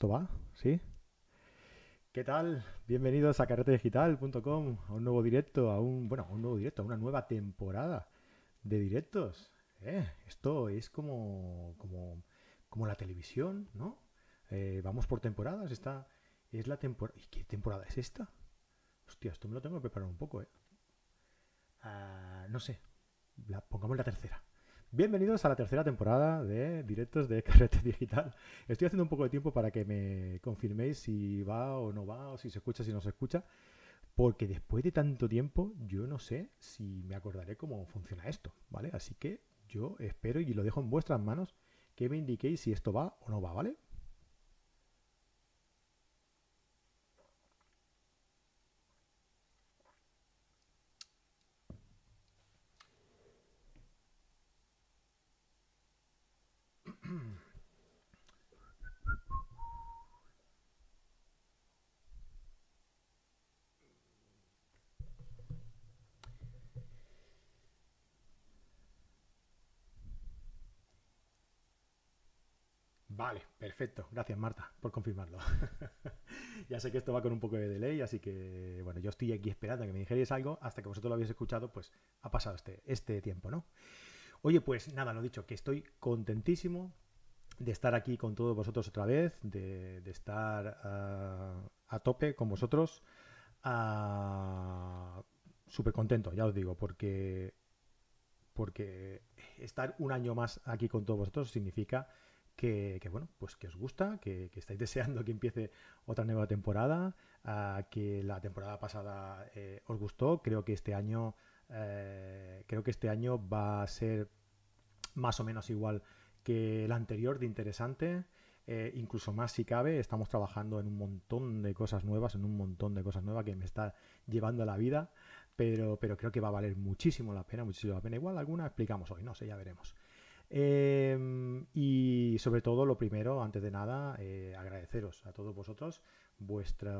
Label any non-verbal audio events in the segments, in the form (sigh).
¿Esto va? ¿Sí? ¿Qué tal? Bienvenidos a carretedigital.com, a un nuevo directo, a un, bueno, a un nuevo directo, a una nueva temporada de directos. Eh, esto es como, como, como la televisión, ¿no? Eh, vamos por temporadas, esta es la temporada... ¿Y qué temporada es esta? Hostia, esto me lo tengo que preparar un poco, ¿eh? Ah, no sé, pongamos la tercera. Bienvenidos a la tercera temporada de directos de (laughs) Carrete Digital. Estoy haciendo un poco de tiempo para que me confirméis si va o no va, o si se escucha, si no se escucha, porque después de tanto tiempo yo no sé si me acordaré cómo funciona esto, ¿vale? Así que yo espero y lo dejo en vuestras manos que me indiquéis si esto va o no va, ¿vale? Vale, perfecto. Gracias, Marta, por confirmarlo. (laughs) ya sé que esto va con un poco de delay, así que, bueno, yo estoy aquí esperando a que me dijerais algo. Hasta que vosotros lo habéis escuchado, pues ha pasado este, este tiempo, ¿no? Oye, pues nada, lo dicho, que estoy contentísimo de estar aquí con todos vosotros otra vez, de, estar uh, a tope con vosotros. Uh, Súper contento, ya os digo, porque, porque estar un año más aquí con todos vosotros significa que, bueno, pues que os gusta, que, estáis deseando que empiece otra nueva temporada, que la temporada pasada eh, os gustó, creo que este año eh, creo que este año va a ser más o menos igual que el anterior de interesante, eh, incluso más si cabe, estamos trabajando en un montón de cosas nuevas, en un montón de cosas nuevas que me está llevando a la vida, pero, pero creo que va a valer muchísimo la pena, muchísimo la pena. Igual alguna explicamos hoy, no sé, ya veremos. Eh, y sobre todo, lo primero, antes de nada, eh, agradeceros a todos vosotros vuestra,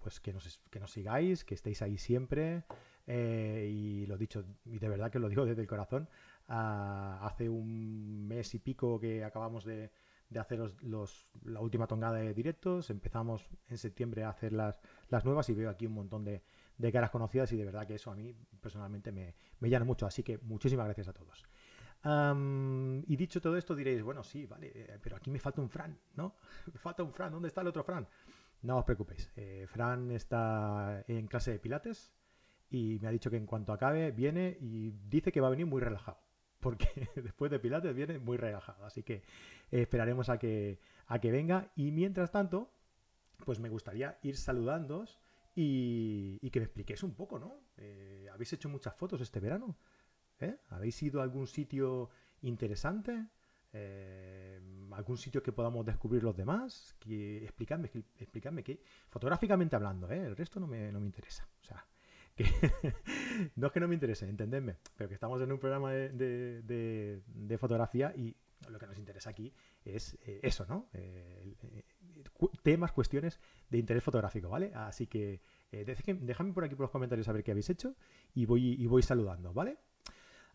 pues que nos, que nos sigáis, que estéis ahí siempre. Eh, y lo dicho, y de verdad que lo digo (laughs) desde el corazón. Hace un mes y pico que acabamos de, de hacer los, la última tongada de directos. Empezamos en septiembre a hacer las, las nuevas y veo aquí un montón de, de, caras conocidas y de verdad que eso a mí personalmente me, me llena mucho. Así que muchísimas gracias a todos. Y dicho todo esto diréis, bueno, sí, vale, eh, pero aquí me falta un Fran, ¿no? (laughs) me falta un Fran, ¿dónde está el otro Fran? No os preocupéis, eh, Fran está en clase de pilates y me ha dicho que en cuanto acabe viene y dice que va a venir muy relajado, (laughs) porque después de pilates viene muy relajado, así que esperaremos a que, a que venga y mientras tanto, pues me gustaría ir saludándoos y, y que me expliquéis un poco, ¿no? Eh, ¿Habéis hecho muchas fotos este verano? ¿Eh? ¿Habéis ido a algún sitio interesante? Eh, ¿Algún sitio que podamos descubrir los demás? Que, explicadme, explicadme que, fotográficamente hablando, ¿eh? el resto no me, no me interesa. O sea, que (laughs) no es que no me interese, entendedme, pero que estamos en un programa de, de, fotografía y lo que nos interesa aquí es eh, eso, ¿no? Temas, cuestiones de interés fotográfico, ¿vale? Así que dejadme por aquí por los comentarios a ver qué habéis hecho y voy, y voy saludando, ¿vale?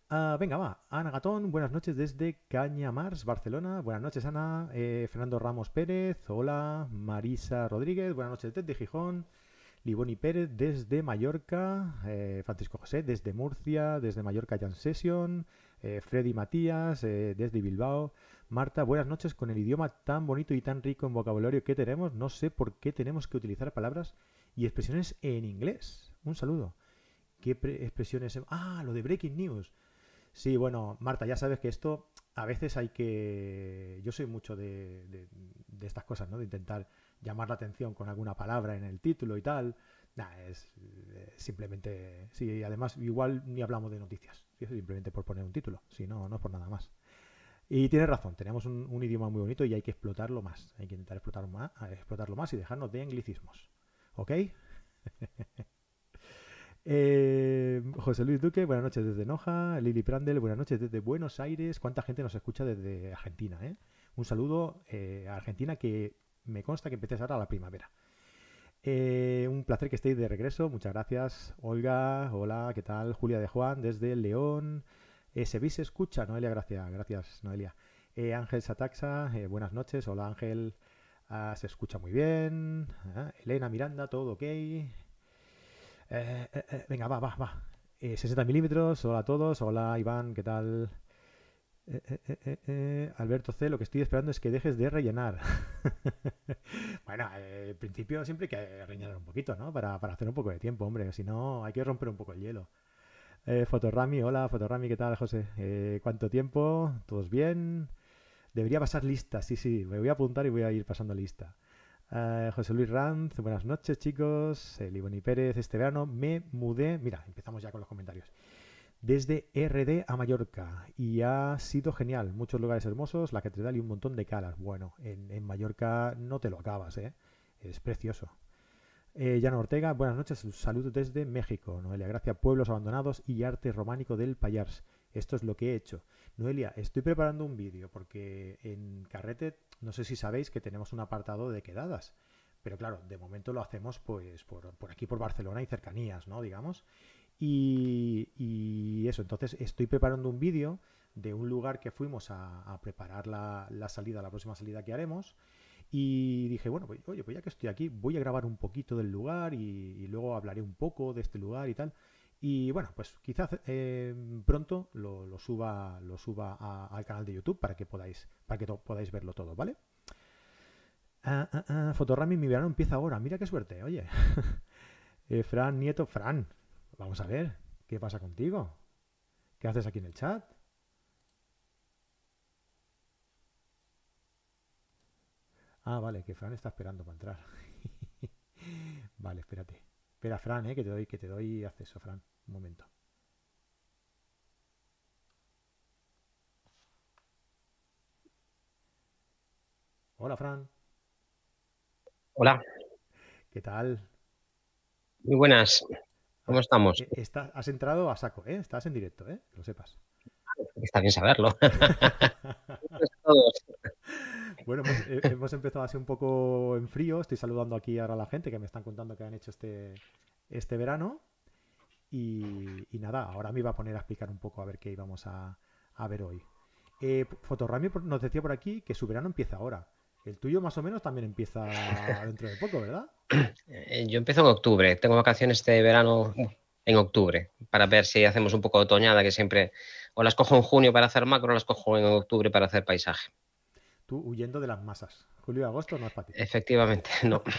Uh, venga, va. Ana Gatón, buenas noches desde Cañamars, Barcelona. Buenas noches, Ana. Eh, Fernando Ramos Pérez, hola. Marisa Rodríguez, buenas noches desde Gijón. Liboni Pérez desde Mallorca. Eh, Francisco José desde Murcia, desde Mallorca Jan Session. Eh, Freddy Matías eh, desde Bilbao. Marta, buenas noches. Con el idioma tan bonito y tan rico en vocabulario que tenemos, no sé por qué tenemos que utilizar palabras y expresiones en inglés. Un saludo. ¿Qué expresiones? Ah, lo de Breaking News. Sí, bueno, Marta, ya sabes que esto a veces hay que... Yo soy mucho de, de, estas cosas, ¿no? De intentar llamar la atención con alguna palabra en el título y tal. Nah, es eh, simplemente... Sí, además igual ni hablamos de noticias. Simplemente por poner un título. Sí, no, no es por nada más. Y tienes razón, tenemos un, un, idioma muy bonito y hay que explotarlo más. Hay que intentar explotarlo más, explotarlo más y dejarnos de anglicismos. ¿Ok? (laughs) Eh, José Luis Duque, buenas noches desde Noja. Lili Prandel, buenas noches desde Buenos Aires. ¿Cuánta gente nos escucha desde Argentina? Eh? Un saludo eh, a Argentina que me consta que empecé ahora la primavera. Eh, un placer que estéis de regreso. Muchas gracias, Olga. Hola, ¿qué tal? Julia de Juan desde León. Eh, ¿Se veis? Escucha, Noelia, gracias. Gracias, Noelia. Ángel Sataxa, buenas noches. Hola Ángel, ah, se escucha muy bien. Ah, Elena Miranda, todo ok. Eh, venga, va, va, va. 60 milímetros, hola a todos. Hola Iván, ¿qué tal? Alberto C, lo que estoy esperando es que dejes de rellenar. (laughs) bueno, en principio siempre hay que rellenar un poquito, ¿no? Para, hacer un poco de tiempo, hombre. Si no, hay que romper un poco el hielo. Eh, Fotorami, hola, Fotorami, ¿qué tal, José? Eh, ¿Cuánto tiempo? ¿Todos bien? Debería pasar lista, sí, sí, me voy a apuntar y voy a ir pasando lista. Eh, José Luis Ranz, buenas noches, chicos. Liboni Pérez, este verano me mudé. Mira, empezamos ya con los comentarios. Desde RD a Mallorca y ha sido genial. Muchos lugares hermosos, la catedral y un montón de calas. Bueno, en, Mallorca no te lo acabas, ¿eh? Es precioso. Eh, Ortega, buenas noches, saludos desde México. Noelia Gracia, Pueblos Abandonados y Arte Románico del Payars. Esto es lo que he hecho. Noelia, estoy preparando un vídeo porque en Carrete, no sé si sabéis que tenemos un apartado de quedadas. Pero claro, de momento lo hacemos pues por, aquí por Barcelona y cercanías, ¿no? Digamos. Y, eso, entonces estoy preparando un vídeo de un lugar que fuimos a, preparar la, la salida, la próxima salida que haremos. Y dije, bueno, pues, oye, pues ya que estoy aquí, voy a grabar un poquito del lugar y, luego hablaré un poco de este lugar y tal. Y bueno, pues quizás eh, pronto lo, suba, lo suba al canal de YouTube para que podáis, para que podáis verlo todo, ¿vale? Ah, ah, ah, Fotorami, mi verano empieza ahora. Mira qué suerte, oye. (laughs) Eh, Fran Nieto, Fran, vamos a ver, ¿qué pasa contigo? ¿Qué haces aquí en el chat? Ah, vale, que Fran está esperando para entrar. (laughs) vale, espérate. Espera, Fran, eh, que te doy, que te doy acceso, Fran. Un momento. Hola, Fran. Hola. ¿Qué tal? Muy buenas. ¿Cómo estamos? Eh, has entrado a saco, ¿eh? Estás en directo, ¿eh? Que lo sepas. Está bien saberlo. (laughs) Bueno, eh, hemos empezado así un poco en frío. Estoy saludando aquí ahora a la gente que me están contando que han hecho este, este verano. Y, nada, ahora me iba a poner a explicar un poco a ver qué íbamos a, ver hoy. Eh, Fotorami nos decía por aquí que su verano empieza ahora. El tuyo más o menos también empieza (laughs) dentro de poco, ¿verdad? Eh, yo empiezo en octubre. Tengo vacaciones este verano en octubre para ver si hacemos un poco de otoñada, que siempre o las cojo en junio para hacer macro o las cojo en octubre para hacer paisaje huyendo de las masas. Julio y agosto no es para ti. Efectivamente, no. (laughs)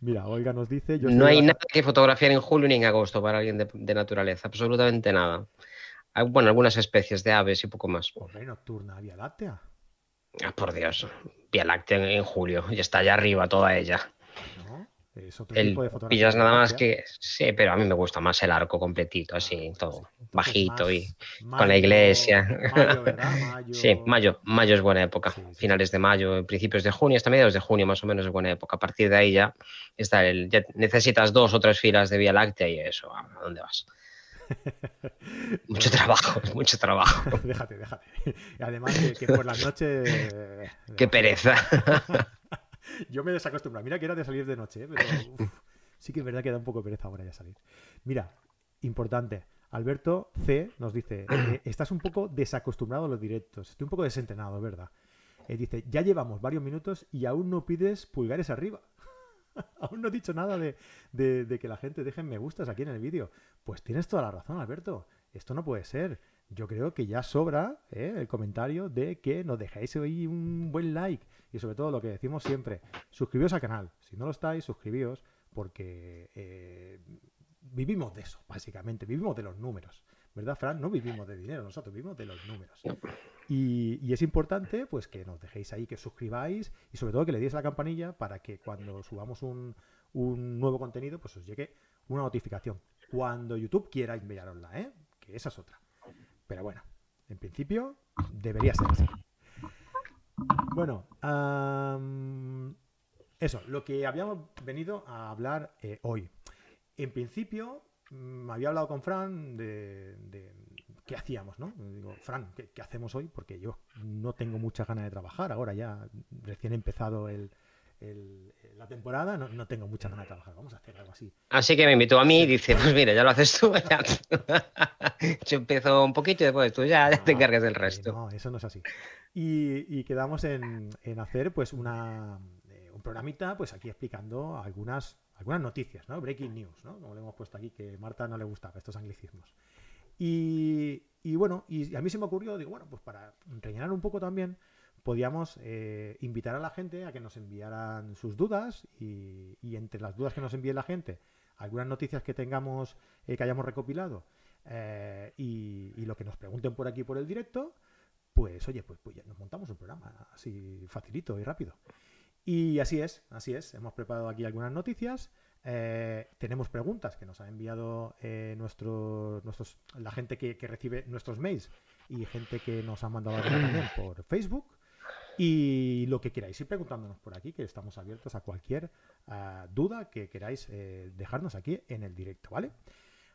Mira, Olga nos dice... no hay nada que fotografiar en julio ni en agosto para alguien de, naturaleza, absolutamente nada. Hay, bueno, algunas especies de aves y poco más. Hombre, nocturna, Vía Láctea. Ah, por Dios, Vía Láctea en, julio, y está allá arriba toda ella. Es otro tipo de fotografía. Pillas nada más que. Sí, pero a mí me gusta más el arco completito, así, todo bajito y con la iglesia. (laughs) Mayo, sí, mayo. Mayo es buena época. Finales de mayo, principios de junio, hasta mediados de junio más o menos es buena época. A partir de ahí ya está el. necesitas dos o tres filas de Vía Láctea y eso, ¿a dónde vas? (laughs) mucho trabajo, (laughs) mucho trabajo. déjate, déjate. Además que, por las noches. Qué pereza. (laughs) Yo me desacostumbro. Mira que era de salir de noche, ¿eh? pero sí que es verdad que da un poco de pereza ahora ya salir. Mira, importante. Alberto C nos dice, eh, estás un poco desacostumbrado a los directos. Estoy un poco desentrenado, ¿verdad? Eh, dice, ya llevamos varios minutos y aún no pides pulgares arriba. (laughs) aún no he dicho nada de, que la gente deje me gustas aquí en el vídeo. Pues tienes toda la razón, Alberto. Esto no puede ser. Yo creo que ya sobra el comentario de que nos dejáis hoy un buen like y sobre todo lo que decimos siempre, suscribíos al canal. Si no lo estáis, suscribíos porque eh, vivimos de eso, básicamente, vivimos de los números. ¿Verdad, Fran? No vivimos de dinero, nosotros vivimos de los números. Y, es importante pues que nos dejéis ahí, que suscribáis y sobre todo que le deis a la campanilla para que cuando subamos un, nuevo contenido pues os llegue una notificación. Cuando YouTube quiera enviarosla, ¿eh? Que esa es otra. Pero bueno, en principio debería ser así. Bueno, eso, lo que habíamos venido a hablar eh, hoy. En principio, me mm, había hablado con Fran de, qué hacíamos, ¿no? Digo, Fran, ¿qué, hacemos hoy? Porque yo no tengo muchas ganas de trabajar ahora ya, recién empezado el, la temporada, no, tengo mucha ganas de trabajar. Vamos a hacer algo así. Así que me invitó a mí y dice, pues mira, ya lo haces (laughs) tú. Yo empiezo un poquito y después tú ya, te encargas del resto. No, eso no es así. Y, quedamos en, hacer pues una, eh, un programita pues aquí explicando algunas, algunas noticias, ¿no? Breaking news, ¿no? Como le hemos puesto aquí, que a Marta no le gustaba estos anglicismos. Y, y bueno, y a mí se me ocurrió, digo, bueno, pues para rellenar un poco también, podíamos eh, invitar a la gente a que nos enviaran sus dudas y, entre las dudas que nos envíe la gente, algunas noticias que tengamos, eh, que hayamos recopilado eh, y, lo que nos pregunten por aquí por el directo, pues oye, pues, pues ya nos montamos un programa así facilito y rápido. Y así es, así es. Hemos preparado aquí algunas noticias. tenemos preguntas que nos ha enviado nuestros, la gente que, recibe nuestros mails y gente que nos ha mandado también por Facebook. Y lo que queráis ir preguntándonos por aquí, que estamos abiertos a cualquier eh, duda que queráis eh, dejarnos aquí en el directo, ¿vale?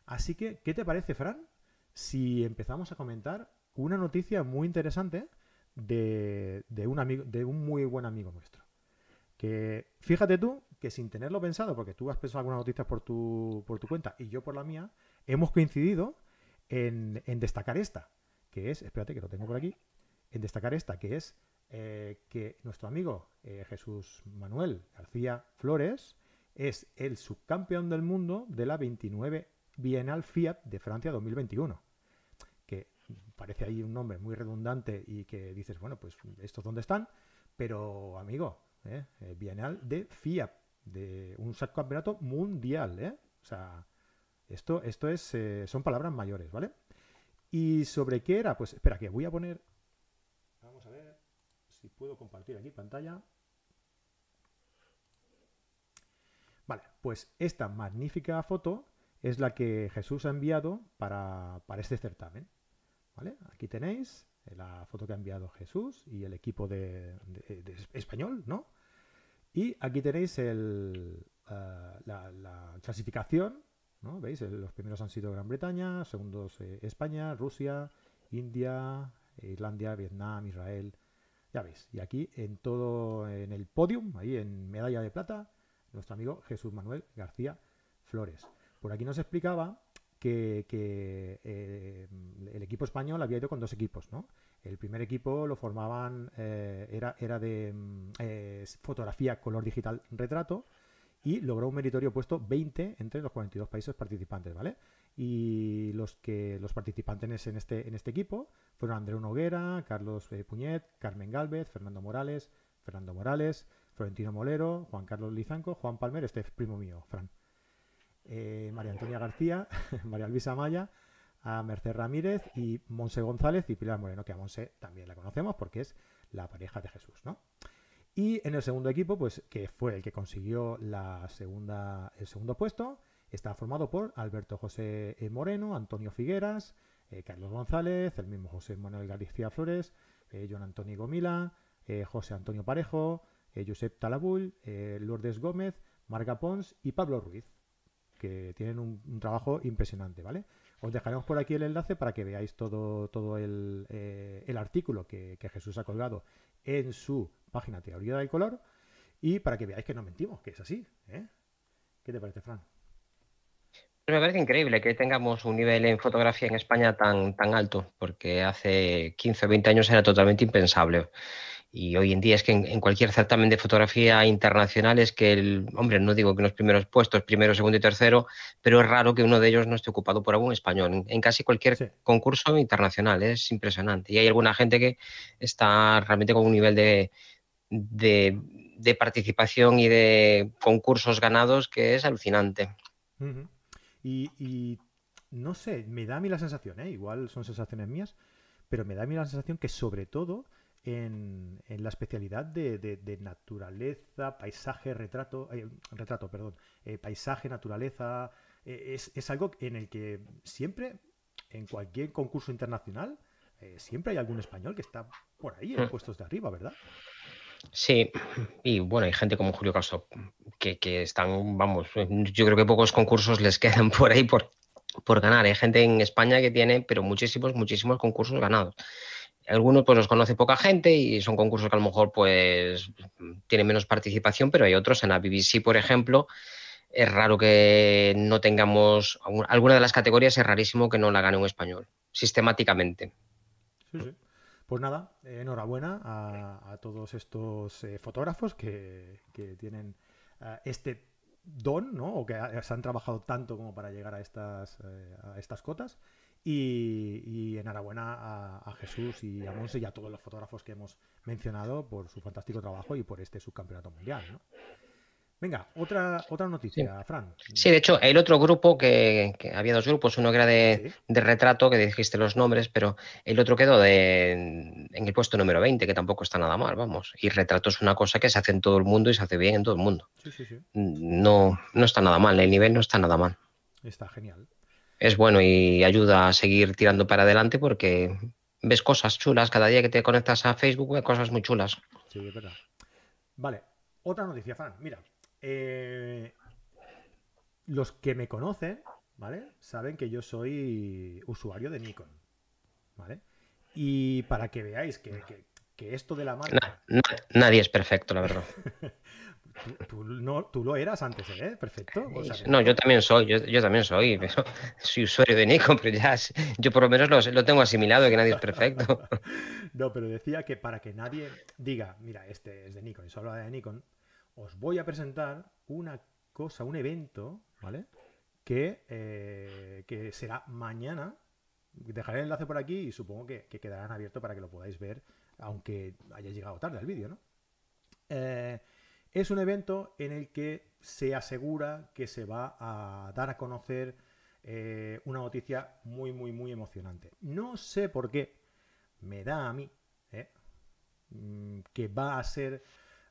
Así que, ¿qué te parece, Fran? Si empezamos a comentar una noticia muy interesante de, un, amigo, de un muy buen amigo nuestro. Que fíjate tú que sin tenerlo pensado, porque tú has pensado algunas noticias por tu, cuenta y yo por la mía, hemos coincidido en destacar esta, que es, espérate que lo tengo por aquí, en destacar esta, que es eh, que nuestro amigo eh, Jesús Manuel García Flores es el subcampeón del mundo de la 29 Bienal Fiat de Francia 2021. Que parece ahí un nombre muy redundante y que dices, bueno, pues estos dónde están, pero amigo, eh, Bienal de Fiat, de un subcampeonato mundial. O sea, esto, esto es, son palabras mayores, ¿vale? ¿Y sobre qué era? Pues espera, que voy a poner puedo compartir aquí pantalla. Vale, pues esta magnífica foto es la que Jesús ha enviado para, este certamen. ¿Vale? Aquí tenéis la foto que ha enviado Jesús y el equipo de, español, ¿no? Y aquí tenéis eh, la, clasificación, ¿no? ¿Veis? Los primeros han sido Gran Bretaña, segundos eh, España, Rusia, India, Islandia, Vietnam, Israel, ya veis, y aquí en todo, en el podium, ahí en medalla de plata, nuestro amigo Jesús Manuel García Flores. Por aquí nos explicaba que, eh, el equipo español había ido con dos equipos, ¿no? El primer equipo lo formaban, eh, era, era de mm, eh, fotografía color digital retrato y logró un meritorio puesto 20 entre los 42 países participantes, ¿vale? Y los que los participantes en este, en este equipo fueron Andreu Noguera, Carlos eh, Puñet, Carmen Galvez, Fernando Morales, Fernando Morales, Florentino Molero, Juan Carlos Lizanco, Juan Palmer, este es primo mío, Fran. Eh, María Antonia García, (laughs) María Luisa Maya, a Merced Ramírez y Monse González y Pilar Moreno, que a Monse también la conocemos porque es la pareja de Jesús, ¿no? Y en el segundo equipo, pues que fue el que consiguió la segunda, el segundo puesto, Está formado por Alberto José eh, Moreno, Antonio Figueras, eh, Carlos González, el mismo José Manuel García Flores, eh, John Antonio Gomila, José Antonio Parejo, Josep Talabull, Lourdes Gómez, Marga Pons y Pablo Ruiz, que tienen un, trabajo impresionante, ¿vale? Os dejaremos por aquí el enlace para que veáis todo, todo el, artículo que, que, Jesús ha colgado en su página Teoría del Color y para que veáis que no mentimos, que es así. ¿Qué te parece, Fran? Me parece increíble que tengamos un nivel en fotografía en España tan, tan alto, porque hace 15 o 20 años era totalmente impensable. Y hoy en día es que en, cualquier certamen de fotografía internacional es que el, hombre, no digo que en los primeros puestos, primero, segundo y tercero, pero es raro que uno de ellos no esté ocupado por algún español. En, casi cualquier concurso internacional, es impresionante. Y hay alguna gente que está realmente con un nivel de, de, participación y de concursos ganados que es alucinante. Y, no sé, me da a mí la sensación, ¿eh? igual son sensaciones mías, pero me da a mí la sensación que sobre todo en, la especialidad de, naturaleza, paisaje, retrato, eh, retrato, perdón, eh, paisaje, naturaleza, eh, es, algo en el que siempre, en cualquier concurso internacional, siempre hay algún español que está por ahí en hmm. puestos de arriba, ¿verdad? Sí, y bueno, hay gente como Julio Caso que, están, vamos, yo creo que pocos concursos les (laughs) quedan por ahí por, por ganar. Hay gente en España que tiene, pero muchísimos, muchísimos concursos ganados. Algunos pues los conoce poca gente y son concursos que a lo mejor pues tienen menos participación, pero hay otros en la BBC, por ejemplo, es raro que no tengamos alguna de las categorías es rarísimo que no la gane un español sistemáticamente. Sí, sí. Pues nada, enhorabuena a, todos estos eh, fotógrafos que, tienen eh, este don, ¿no? O que se han trabajado tanto como para llegar a estas, eh, a estas cotas. Y, enhorabuena a, Jesús y a Monse y a todos los fotógrafos que hemos mencionado por su fantástico trabajo y por este subcampeonato mundial. Venga, otra, otra noticia, Fran. Sí, de hecho, el otro grupo, que, había dos grupos, uno que era de, retrato, que dijiste los nombres, pero el otro quedó de, en el puesto número 20, que tampoco está nada mal, vamos. Y retrato es una cosa que se hace en todo el mundo y se hace bien en todo el mundo. Sí, sí, sí. No, no está nada mal, el nivel no está nada mal. Está genial es bueno y ayuda a seguir tirando para adelante porque ves cosas chulas. Cada día que te conectas a Facebook ves cosas muy chulas. Sí, es verdad. Vale, otra noticia, Fran. Mira, eh, los que me conocen, ¿vale? Saben que yo soy usuario de Nikon, ¿vale? Y para que veáis que, esto de la marca... nadie es perfecto, la verdad. (laughs) Tú, no, tú lo eras antes, ¿eh? Perfecto. no, yo también soy, yo, también soy, soy usuario de Nikon, pero ya yo por lo menos lo, tengo asimilado, que nadie es perfecto. (laughs) no, pero decía que para que nadie diga, mira, este es de Nikon y solo de Nikon, os voy a presentar una cosa, un evento, ¿vale? Que, eh, que será mañana. Dejaré el enlace por aquí y supongo que, que quedarán abiertos para que lo podáis ver, aunque haya llegado tarde el vídeo, ¿no? Eh, es un evento en el que se asegura que se va a dar a conocer eh, una noticia muy, muy, muy emocionante. No sé por qué me da a mí mm, que va a ser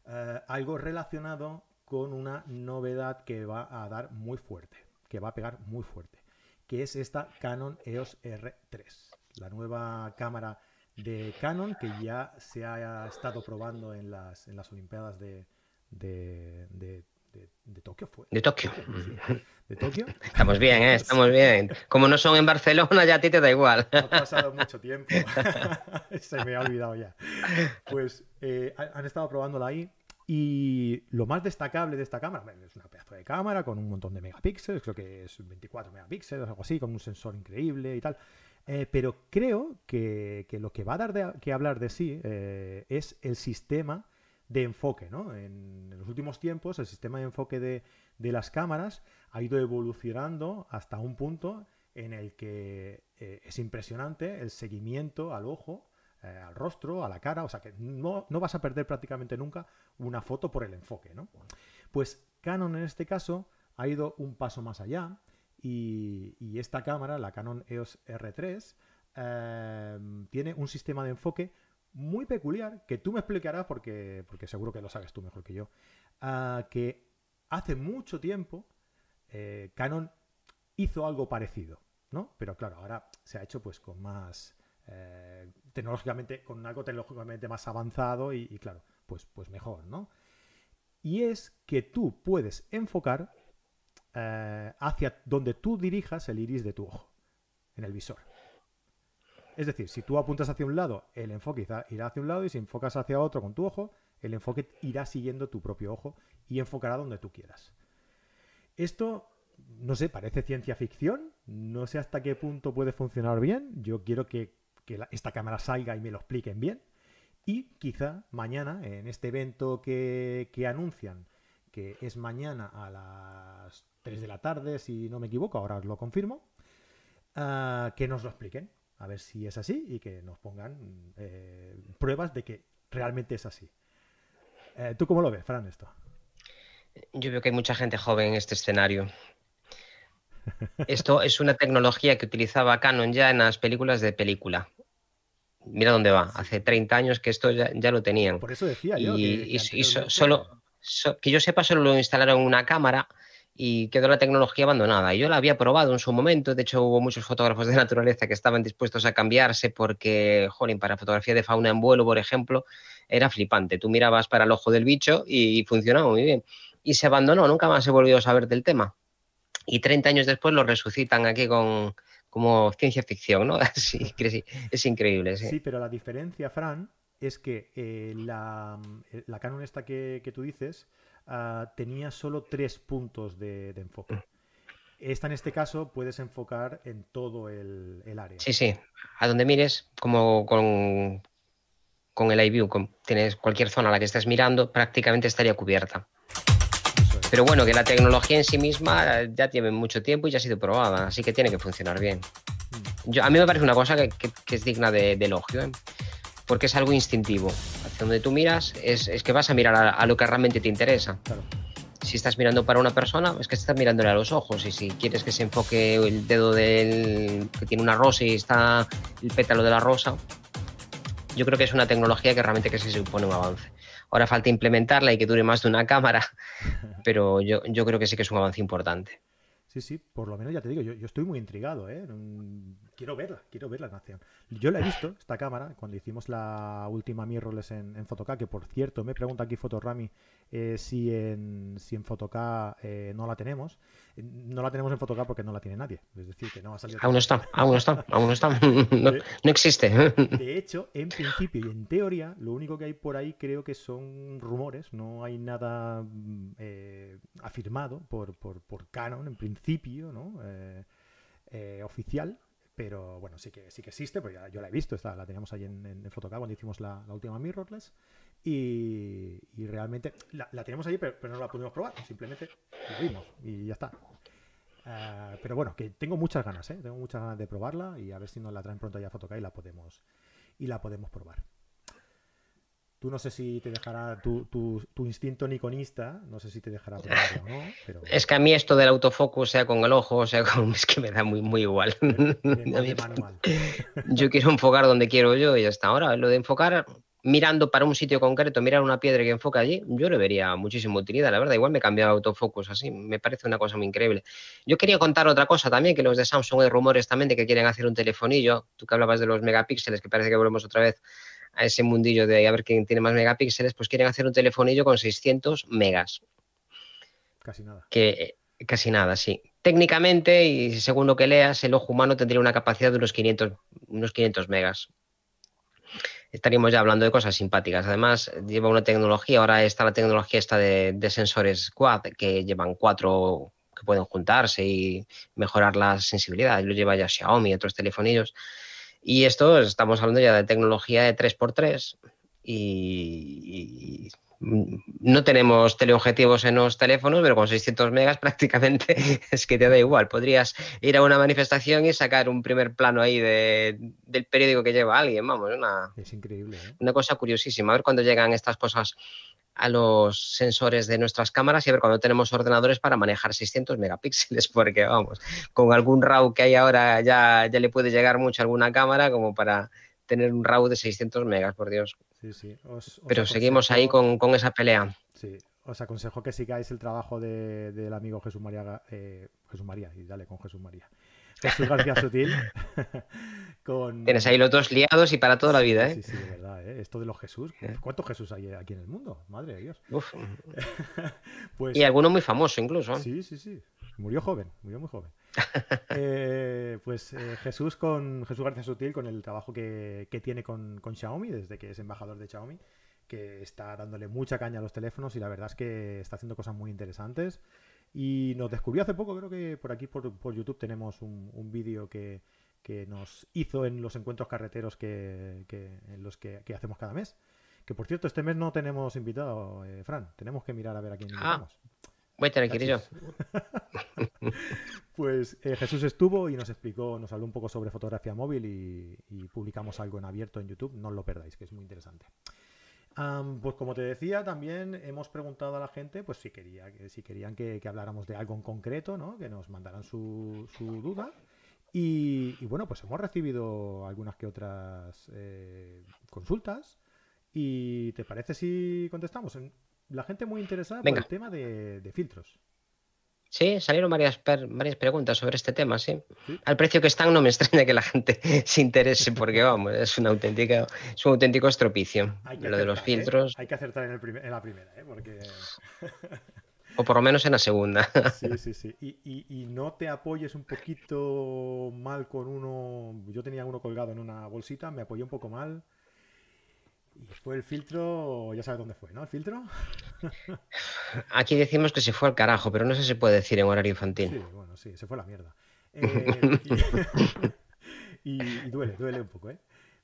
eh, algo relacionado con una novedad que va a dar muy fuerte, que va a pegar muy fuerte, que es esta Canon EOS R3, la nueva cámara de Canon que ya se ha estado probando en las, en las Olimpiadas de, de, de, de, Tokio fue. De Tokio. (laughs) ¿De Tokio? (laughs) Estamos bien, ¿eh? estamos bien. Como no son en Barcelona, ya a ti te da igual. Ha pasado mucho tiempo. (laughs) Se me ha olvidado ya. Pues eh, han estado probándola ahí. Y lo más destacable de esta cámara, es una pedazo de cámara con un montón de megapíxeles, creo que es 24 megapíxeles, algo así, con un sensor increíble y tal. Eh, pero creo que, que, lo que va a dar de, que hablar de sí eh, es el sistema de enfoque. ¿no? En, los últimos tiempos el sistema de enfoque de, las cámaras ha ido evolucionando hasta un punto en el que eh, es impresionante el seguimiento al ojo, eh, al rostro, a la cara, o sea que no, vas a perder prácticamente nunca una foto por el enfoque. ¿no? Pues Canon en este caso ha ido un paso más allá y, esta cámara, la Canon EOS R3, eh, tiene un sistema de enfoque muy peculiar que tú me explicarás porque, porque seguro que lo sabes tú mejor que yo, que hace mucho tiempo eh, Canon hizo algo parecido, ¿no? Pero claro, ahora se ha hecho pues con más eh, tecnológicamente, con algo tecnológicamente más avanzado y, claro, pues, pues mejor, ¿no? Y es que tú puedes enfocar eh, hacia donde tú dirijas el iris de tu ojo, en el visor. Es decir, si tú apuntas hacia un lado, el enfoque irá hacia un lado y si enfocas hacia otro con tu ojo, el enfoque irá siguiendo tu propio ojo y enfocará donde tú quieras. Esto, no sé, parece ciencia ficción, no sé hasta qué punto puede funcionar bien, yo quiero que, esta cámara salga y me lo expliquen bien. Y quizá mañana, en este evento que, anuncian, que es mañana a las 3 de la tarde, si no me equivoco, ahora os lo confirmo, ah, que nos lo expliquen a ver si es así y que nos pongan eh, pruebas de que realmente es así. Eh, ¿Tú cómo lo ves, Fran, esto? Yo veo que hay mucha gente joven en este escenario. Esto es una tecnología que utilizaba Canon ya en las películas de película. Mira dónde va. Hace 30 años que esto ya, lo tenían. Por eso decía yo. Y, solo, que yo sepa, solo lo instalaron en una cámara y quedó la tecnología abandonada. Yo la había probado en su momento, de hecho hubo muchos fotógrafos de naturaleza que estaban dispuestos a cambiarse porque, jolín, para fotografía de fauna en vuelo, por ejemplo, era flipante. Tú mirabas para el ojo del bicho y funcionaba muy bien. Y se abandonó, nunca más he volvido a saber del tema. Y 30 años después lo resucitan aquí con, como ciencia ficción, ¿no? (laughs) Sí, es increíble. Sí. pero la diferencia, Fran, es que eh, la, la, Canon esta que, tú dices ah, tenía solo tres puntos de, enfoque. Esta en este caso puedes enfocar en todo el, área. Sí, sí. A donde mires, como con, con el iView, tienes cualquier zona a la que estés mirando, prácticamente estaría cubierta. Pero bueno, que la tecnología en sí misma ya tiene mucho tiempo y ya ha sido probada, así que tiene que funcionar bien. Yo, a mí me parece una cosa que, es digna de, elogio, ¿eh? porque es algo instintivo. Hacia donde tú miras es, que vas a mirar a, lo que realmente te interesa. Si estás mirando para una persona, es que estás mirándole a los ojos. Y si quieres que se enfoque el dedo del que tiene una rosa y está el pétalo de la rosa, yo creo que es una tecnología que realmente que se supone un avance. Ahora falta implementarla y que dure más de una cámara, (laughs) pero yo, yo creo que sí que es un avance importante. Sí, sí, por lo menos ya te digo, yo, yo estoy muy intrigado, ¿eh? Quiero verla, quiero verla en acción. Yo la he visto, esta cámara, cuando hicimos la última mirrorless en, en que por cierto, me pregunta aquí Fotorami eh, si, en, si en Photocá eh, no la tenemos. No la tenemos en Photocá porque no la tiene nadie. Es decir, que no ha salido. Aún no está, aún no está, (laughs) aún no está. No, no existe. De hecho, en principio y en teoría, lo único que hay por ahí creo que son rumores. No hay nada eh, afirmado por, por, por, Canon, en principio, ¿no? oficial pero bueno, sí que, sí que existe, pues ya, yo la he visto, está, la teníamos ahí en, en, cuando hicimos la, última mirrorless. Y, realmente la, la, teníamos ahí, pero, no la pudimos probar, simplemente la vimos y ya está. Eh, pero bueno, que tengo muchas ganas, ¿eh? tengo muchas ganas de probarla y a ver si nos la traen pronto ya a Photocá y la podemos, y la podemos probar. Tú no sé si te dejará tu, tu, instinto niconista, no sé si te dejará probarlo no. Pero... Es que a mí esto del autofocus, sea con el ojo, sea con. (laughs) Es que me da muy, muy igual. (laughs) (laughs) yo quiero enfocar donde quiero yo y hasta ahora. Lo de enfocar mirando para un sitio concreto, mirar una piedra que enfoca allí, yo le vería muchísima utilidad, la verdad. Igual me he cambiado autofocus así, me parece una cosa muy increíble. Yo quería contar otra cosa también, que los de Samsung hay rumores también de que quieren hacer un telefonillo. Tú que hablabas de los megapíxeles, que parece que volvemos otra vez a ese mundillo de a ver quién tiene más megapíxeles, pues quieren hacer un telefonillo con 600 megas. Casi nada. Que, eh, casi nada, sí. Técnicamente, y según lo que leas, el ojo humano tendría una capacidad de unos 500, unos 500 megas. Estaríamos ya hablando de cosas simpáticas. Además, lleva una tecnología, ahora está la tecnología esta de, de sensores quad, que llevan cuatro que pueden juntarse y mejorar la sensibilidad. Lo lleva ya Xiaomi y otros telefonillos. Y esto estamos hablando ya de tecnología de 3x3 y, no tenemos teleobjetivos en los teléfonos, pero con 600 megas (laughs) prácticamente es que te da igual. Podrías ir a una manifestación y sacar un primer plano ahí del periódico que lleva alguien, vamos, una, es increíble. ¿eh? Una cosa curiosísima. A ver cuando llegan estas cosas a los sensores de nuestras cámaras y a ver cuando tenemos ordenadores para manejar 600 megapíxeles, (laughs) porque vamos, con algún RAW que hay ahora ya, ya le puede llegar mucho a alguna cámara como para tener un RAW de 600 megas, por Dios. Sí, sí. Pero seguimos ahí con, esa pelea. Sí, os aconsejo que sigáis el trabajo del amigo Jesús María, eh, Jesús María, y dale con Jesús María. Jesús García Sutil. (laughs) Tienes ahí los dos liados y para toda la vida, ¿eh? Sí, sí, de verdad, ¿eh? Esto de los Jesús. ¿Cuántos Jesús hay aquí en el mundo? Madre de Dios. (laughs) Pues y alguno muy famoso incluso. Sí, sí, sí. Murió joven, murió muy joven. (laughs) Eh, pues eh, Jesús con Jesús García Sutil con el trabajo que, tiene con, con, Xiaomi, desde que es embajador de Xiaomi, que está dándole mucha caña a los teléfonos y la verdad es que está haciendo cosas muy interesantes. Y nos descubrió hace poco, creo que por aquí por, YouTube tenemos un, vídeo que, nos hizo en los encuentros carreteros que, en los que, hacemos cada mes. Que por cierto, este mes no tenemos invitado, eh, Fran. Tenemos que mirar a ver a quién ah, invitamos. Voy a que (laughs) pues eh, Jesús estuvo y nos explicó, nos habló un poco sobre fotografía móvil y, y publicamos algo en abierto en YouTube. No os lo perdáis, que es muy interesante pues como te decía, también hemos preguntado a la gente pues si, quería, si querían que, habláramos de algo en concreto, ¿no? que nos mandaran su, duda. Y, bueno, pues hemos recibido algunas que otras eh, consultas. ¿Y te parece si contestamos? La gente muy interesada por el tema de filtros. Sí, salieron varias, varias preguntas sobre este tema, sí. Al precio que están no me extraña que la gente (laughs) se interese porque, vamos, es, una auténtica, es un auténtico estropicio. Lo de los ¿eh? filtros. Hay que acertar en, la primera, ¿eh? Porque... O por lo menos en la segunda. (laughs) Sí, sí, sí. Y, no te apoyes un poquito mal con uno. Yo tenía uno colgado en una bolsita, me apoyé un poco mal. Y fue el filtro, ya sabes dónde fue, ¿no? El filtro. (laughs) Aquí decimos que se fue al carajo, pero no sé si se puede decir en horario infantil. Sí, bueno, sí, se fue la mierda. (laughs) Eh, (laughs) y, duele, duele un poco, ¿eh?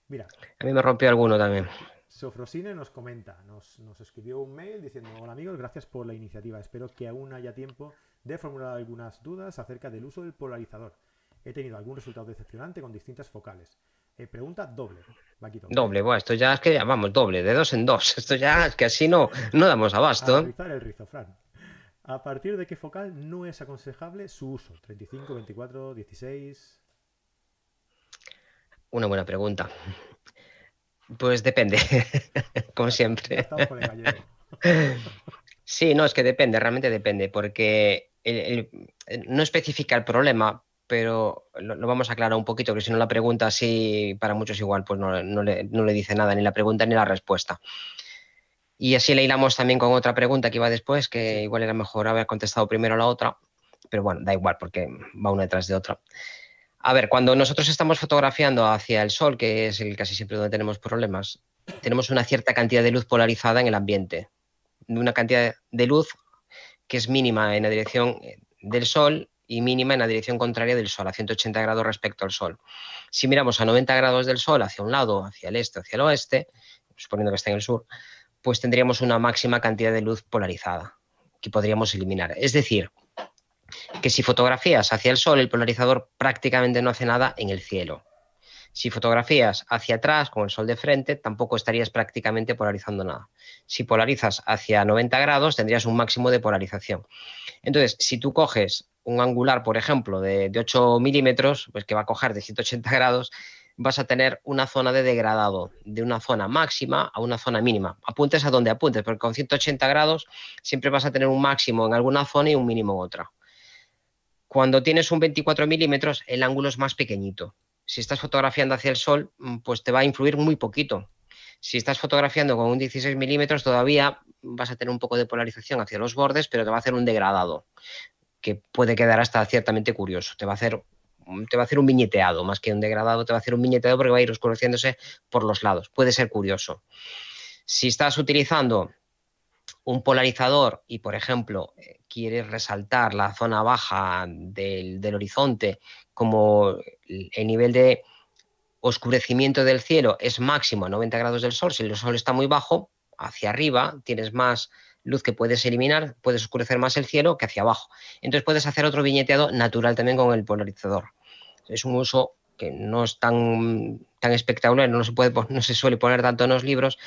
Mira. A mí me rompió alguno también. Sofrosine nos comenta, nos, escribió un mail diciendo, hola amigos, gracias por la iniciativa. Espero que aún haya tiempo de formular algunas dudas acerca del uso del polarizador. He tenido algún resultado decepcionante con distintas focales. Eh, pregunta doble. Doble, bueno, esto ya es que ya vamos, doble, de dos en dos. (laughs) Esto ya es que así no, no damos abasto. A el rizo, ¿A partir de qué focal no es aconsejable su uso? ¿35, 24, 16? Una buena pregunta. Pues depende, (laughs) como siempre. (laughs) Sí, no, es que depende, realmente depende, porque no especifica el problema, pero lo, vamos a aclarar un poquito, que si no la pregunta así para muchos igual, pues no, le, dice nada, ni la pregunta ni la respuesta. Y así le hilamos también con otra pregunta que iba después, que igual era mejor haber contestado primero la otra, pero bueno, da igual porque va una detrás de otra. A ver, cuando nosotros estamos fotografiando hacia el sol, que es el casi siempre donde tenemos problemas, tenemos una cierta cantidad de luz polarizada en el ambiente, una cantidad de luz que es mínima en la dirección del sol y mínima en la dirección contraria del Sol, a 180 grados respecto al Sol. Si miramos a 90 grados del Sol hacia un lado, hacia el este, hacia el oeste, suponiendo que está en el sur, pues tendríamos una máxima cantidad de luz polarizada que podríamos eliminar. Es decir, que si fotografías hacia el Sol, el polarizador prácticamente no hace nada en el cielo. Si fotografías hacia atrás, con el sol de frente, tampoco estarías prácticamente polarizando nada. Si polarizas hacia 90 grados, tendrías un máximo de polarización. Entonces, si tú coges un angular, por ejemplo, de, 8 milímetros, pues que va a coger de 180 grados, vas a tener una zona de degradado, de una zona máxima a una zona mínima. Apuntes a donde apuntes, porque con 180 grados siempre vas a tener un máximo en alguna zona y un mínimo en otra. Cuando tienes un 24 milímetros, el ángulo es más pequeñito. Si estás fotografiando hacia el sol, mm, pues te va a influir muy poquito. Si estás fotografiando con un 16 milímetros, todavía vas a tener un poco de polarización hacia los bordes, pero te va a hacer un degradado que puede quedar hasta ciertamente curioso. Te va a hacer te va a hacer un viñeteado, más que un degradado, te va a hacer un viñeteado porque va a ir oscureciéndose por los lados. Puede ser curioso. Si estás utilizando un polarizador y, por ejemplo, eh, quieres resaltar la zona baja del horizonte como el nivel de oscurecimiento del cielo es máximo a 90 grados del sol, si el sol está muy bajo, hacia arriba tienes más luz que puedes eliminar, puedes oscurecer más el cielo que hacia abajo. Entonces puedes hacer otro viñeteado natural también con el polarizador. Es un uso que no es tan, tan espectacular, no se, puede, no se suele poner tanto en los libros,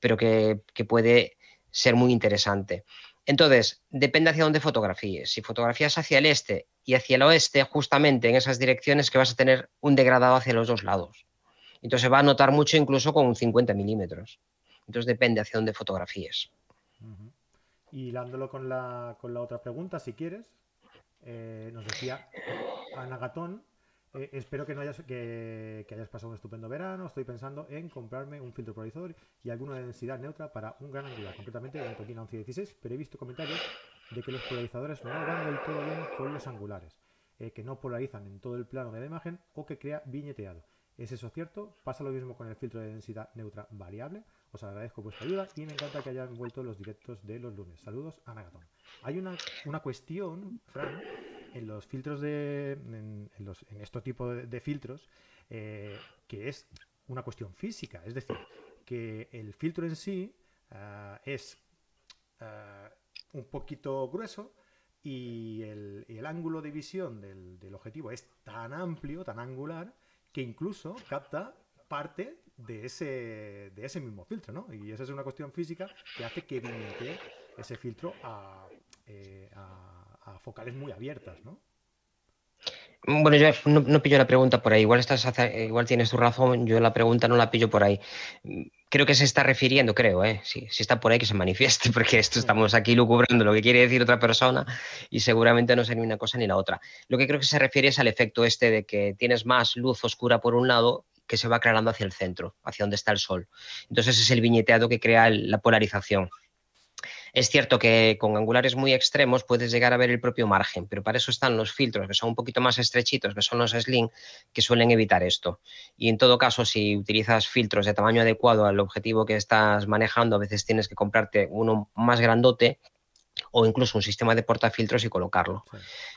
pero que, puede ser muy interesante. Entonces, depende hacia dónde fotografíes. Si fotografías hacia el este y hacia el oeste, justamente en esas direcciones que vas a tener un degradado hacia los dos lados. Entonces va a notar mucho incluso con un 50 milímetros. Entonces depende hacia dónde fotografíes. Y hilándolo con la, con la otra pregunta, si quieres, eh, nos decía Ana Gatón, eh, espero que no hayas que, hayas pasado un estupendo verano. Estoy pensando en comprarme un filtro polarizador y alguno de densidad neutra para un gran angular, concretamente de Tokina 1116, pero he visto comentarios de que los polarizadores no van del todo bien con los angulares, eh, que no polarizan en todo el plano de la imagen o que crea viñeteado. ¿Es eso cierto? ¿Pasa lo mismo con el filtro de densidad neutra variable? Os agradezco vuestra ayuda y me encanta que hayan vuelto los directos de los lunes. Saludos, Ana Gatón. Hay una, cuestión, Fran, en los filtros de. en, los, en este tipo de, filtros, eh, que es una cuestión física. Es decir, que el filtro en sí eh, es eh, un poquito grueso y el, ángulo de visión del, del objetivo es tan amplio, tan angular, que incluso capta parte de ese, de ese mismo filtro, ¿no? Y esa es una cuestión física que hace que viñete ese filtro eh, a, focales muy abiertas, ¿no? Bueno, yo no, pillo la pregunta por ahí. Igual, estás, igual tienes tu razón, yo la pregunta no la pillo por ahí. Creo que se está refiriendo, creo, ¿eh? Si, si está por ahí, que se manifieste, (laughs) porque esto estamos aquí lucubrando lo que quiere decir otra persona y seguramente no es ni una cosa ni la otra. Lo que creo que se refiere es al efecto este de que tienes más luz oscura por un lado que se va aclarando hacia el centro, hacia donde está el sol. Entonces es el viñeteado que crea la polarización. Es cierto que con angulares muy extremos puedes llegar a ver el propio margen, pero para eso están los filtros que son un poquito más estrechitos, que son los slim, que suelen evitar esto. Y en todo caso, si utilizas filtros de tamaño adecuado al objetivo que estás manejando, a veces tienes que comprarte uno más grandote o incluso un sistema de portafiltros y colocarlo.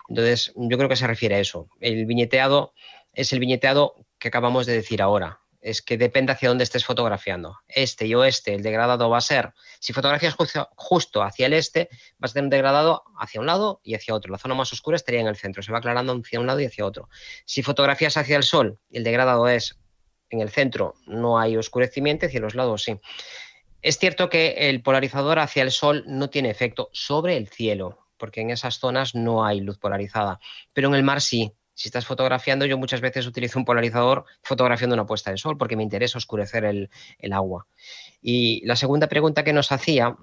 Entonces, yo creo que se refiere a eso. El viñeteado es el viñeteado que acabamos de decir ahora es que depende hacia dónde estés fotografiando. Este y oeste, el degradado va a ser, si fotografías justo, hacia el este, vas a tener un degradado hacia un lado y hacia otro. La zona más oscura estaría en el centro, se va aclarando hacia un lado y hacia otro. Si fotografías hacia el sol, el degradado es en el centro, no hay oscurecimiento, hacia los lados sí. Es cierto que el polarizador hacia el sol no tiene efecto sobre el cielo, porque en esas zonas no hay luz polarizada, pero en el mar sí. Si estás fotografiando, yo muchas veces utilizo un polarizador fotografiando una puesta de sol porque me interesa oscurecer el, agua. Y la segunda pregunta que nos hacía,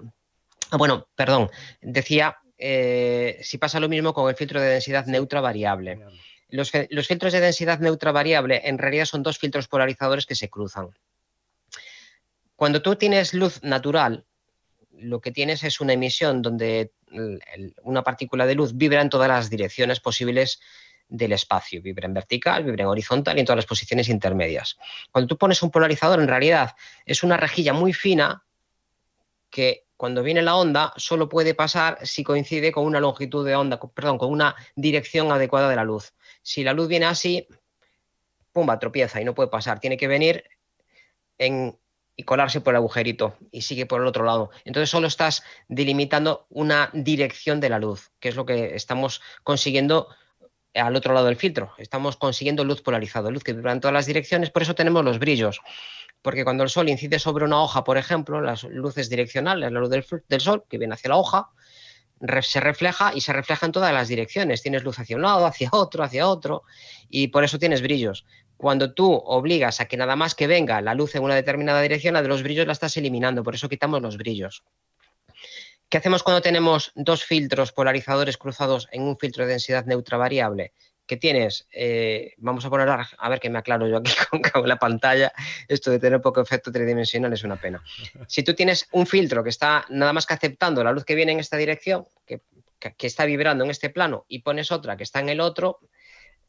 ah, bueno, perdón, decía eh, si pasa lo mismo con el filtro de densidad neutra variable. Los, los, filtros de densidad neutra variable en realidad son dos filtros polarizadores que se cruzan. Cuando tú tienes luz natural, lo que tienes es una emisión donde una partícula de luz vibra en todas las direcciones posibles del espacio. Vibra en vertical, vibra en horizontal y en todas las posiciones intermedias. Cuando tú pones un polarizador, en realidad es una rejilla muy fina que cuando viene la onda solo puede pasar si coincide con una longitud de onda, perdón, con una dirección adecuada de la luz. Si la luz viene así, pumba, tropieza y no puede pasar. Tiene que venir en, y colarse por el agujerito y sigue por el otro lado. Entonces solo estás delimitando una dirección de la luz, que es lo que estamos consiguiendo al otro lado del filtro. Estamos consiguiendo luz polarizada, luz que vibra en todas las direcciones, por eso tenemos los brillos. Porque cuando el sol incide sobre una hoja, por ejemplo, las luces direccionales, la luz del, sol que viene hacia la hoja, se refleja y se refleja en todas las direcciones. Tienes luz hacia un lado, hacia otro, hacia otro, y por eso tienes brillos. Cuando tú obligas a que nada más que venga la luz en una determinada dirección, la de los brillos la estás eliminando, por eso quitamos los brillos. ¿Qué hacemos cuando tenemos dos filtros polarizadores cruzados en un filtro de densidad neutra variable? Que tienes, eh, vamos a poner, a ver que me aclaro yo aquí (laughs) con la pantalla, esto de tener poco efecto tridimensional es una pena. Si tú tienes un filtro que está nada más que aceptando la luz que viene en esta dirección, que, que está vibrando en este plano, y pones otra que está en el otro,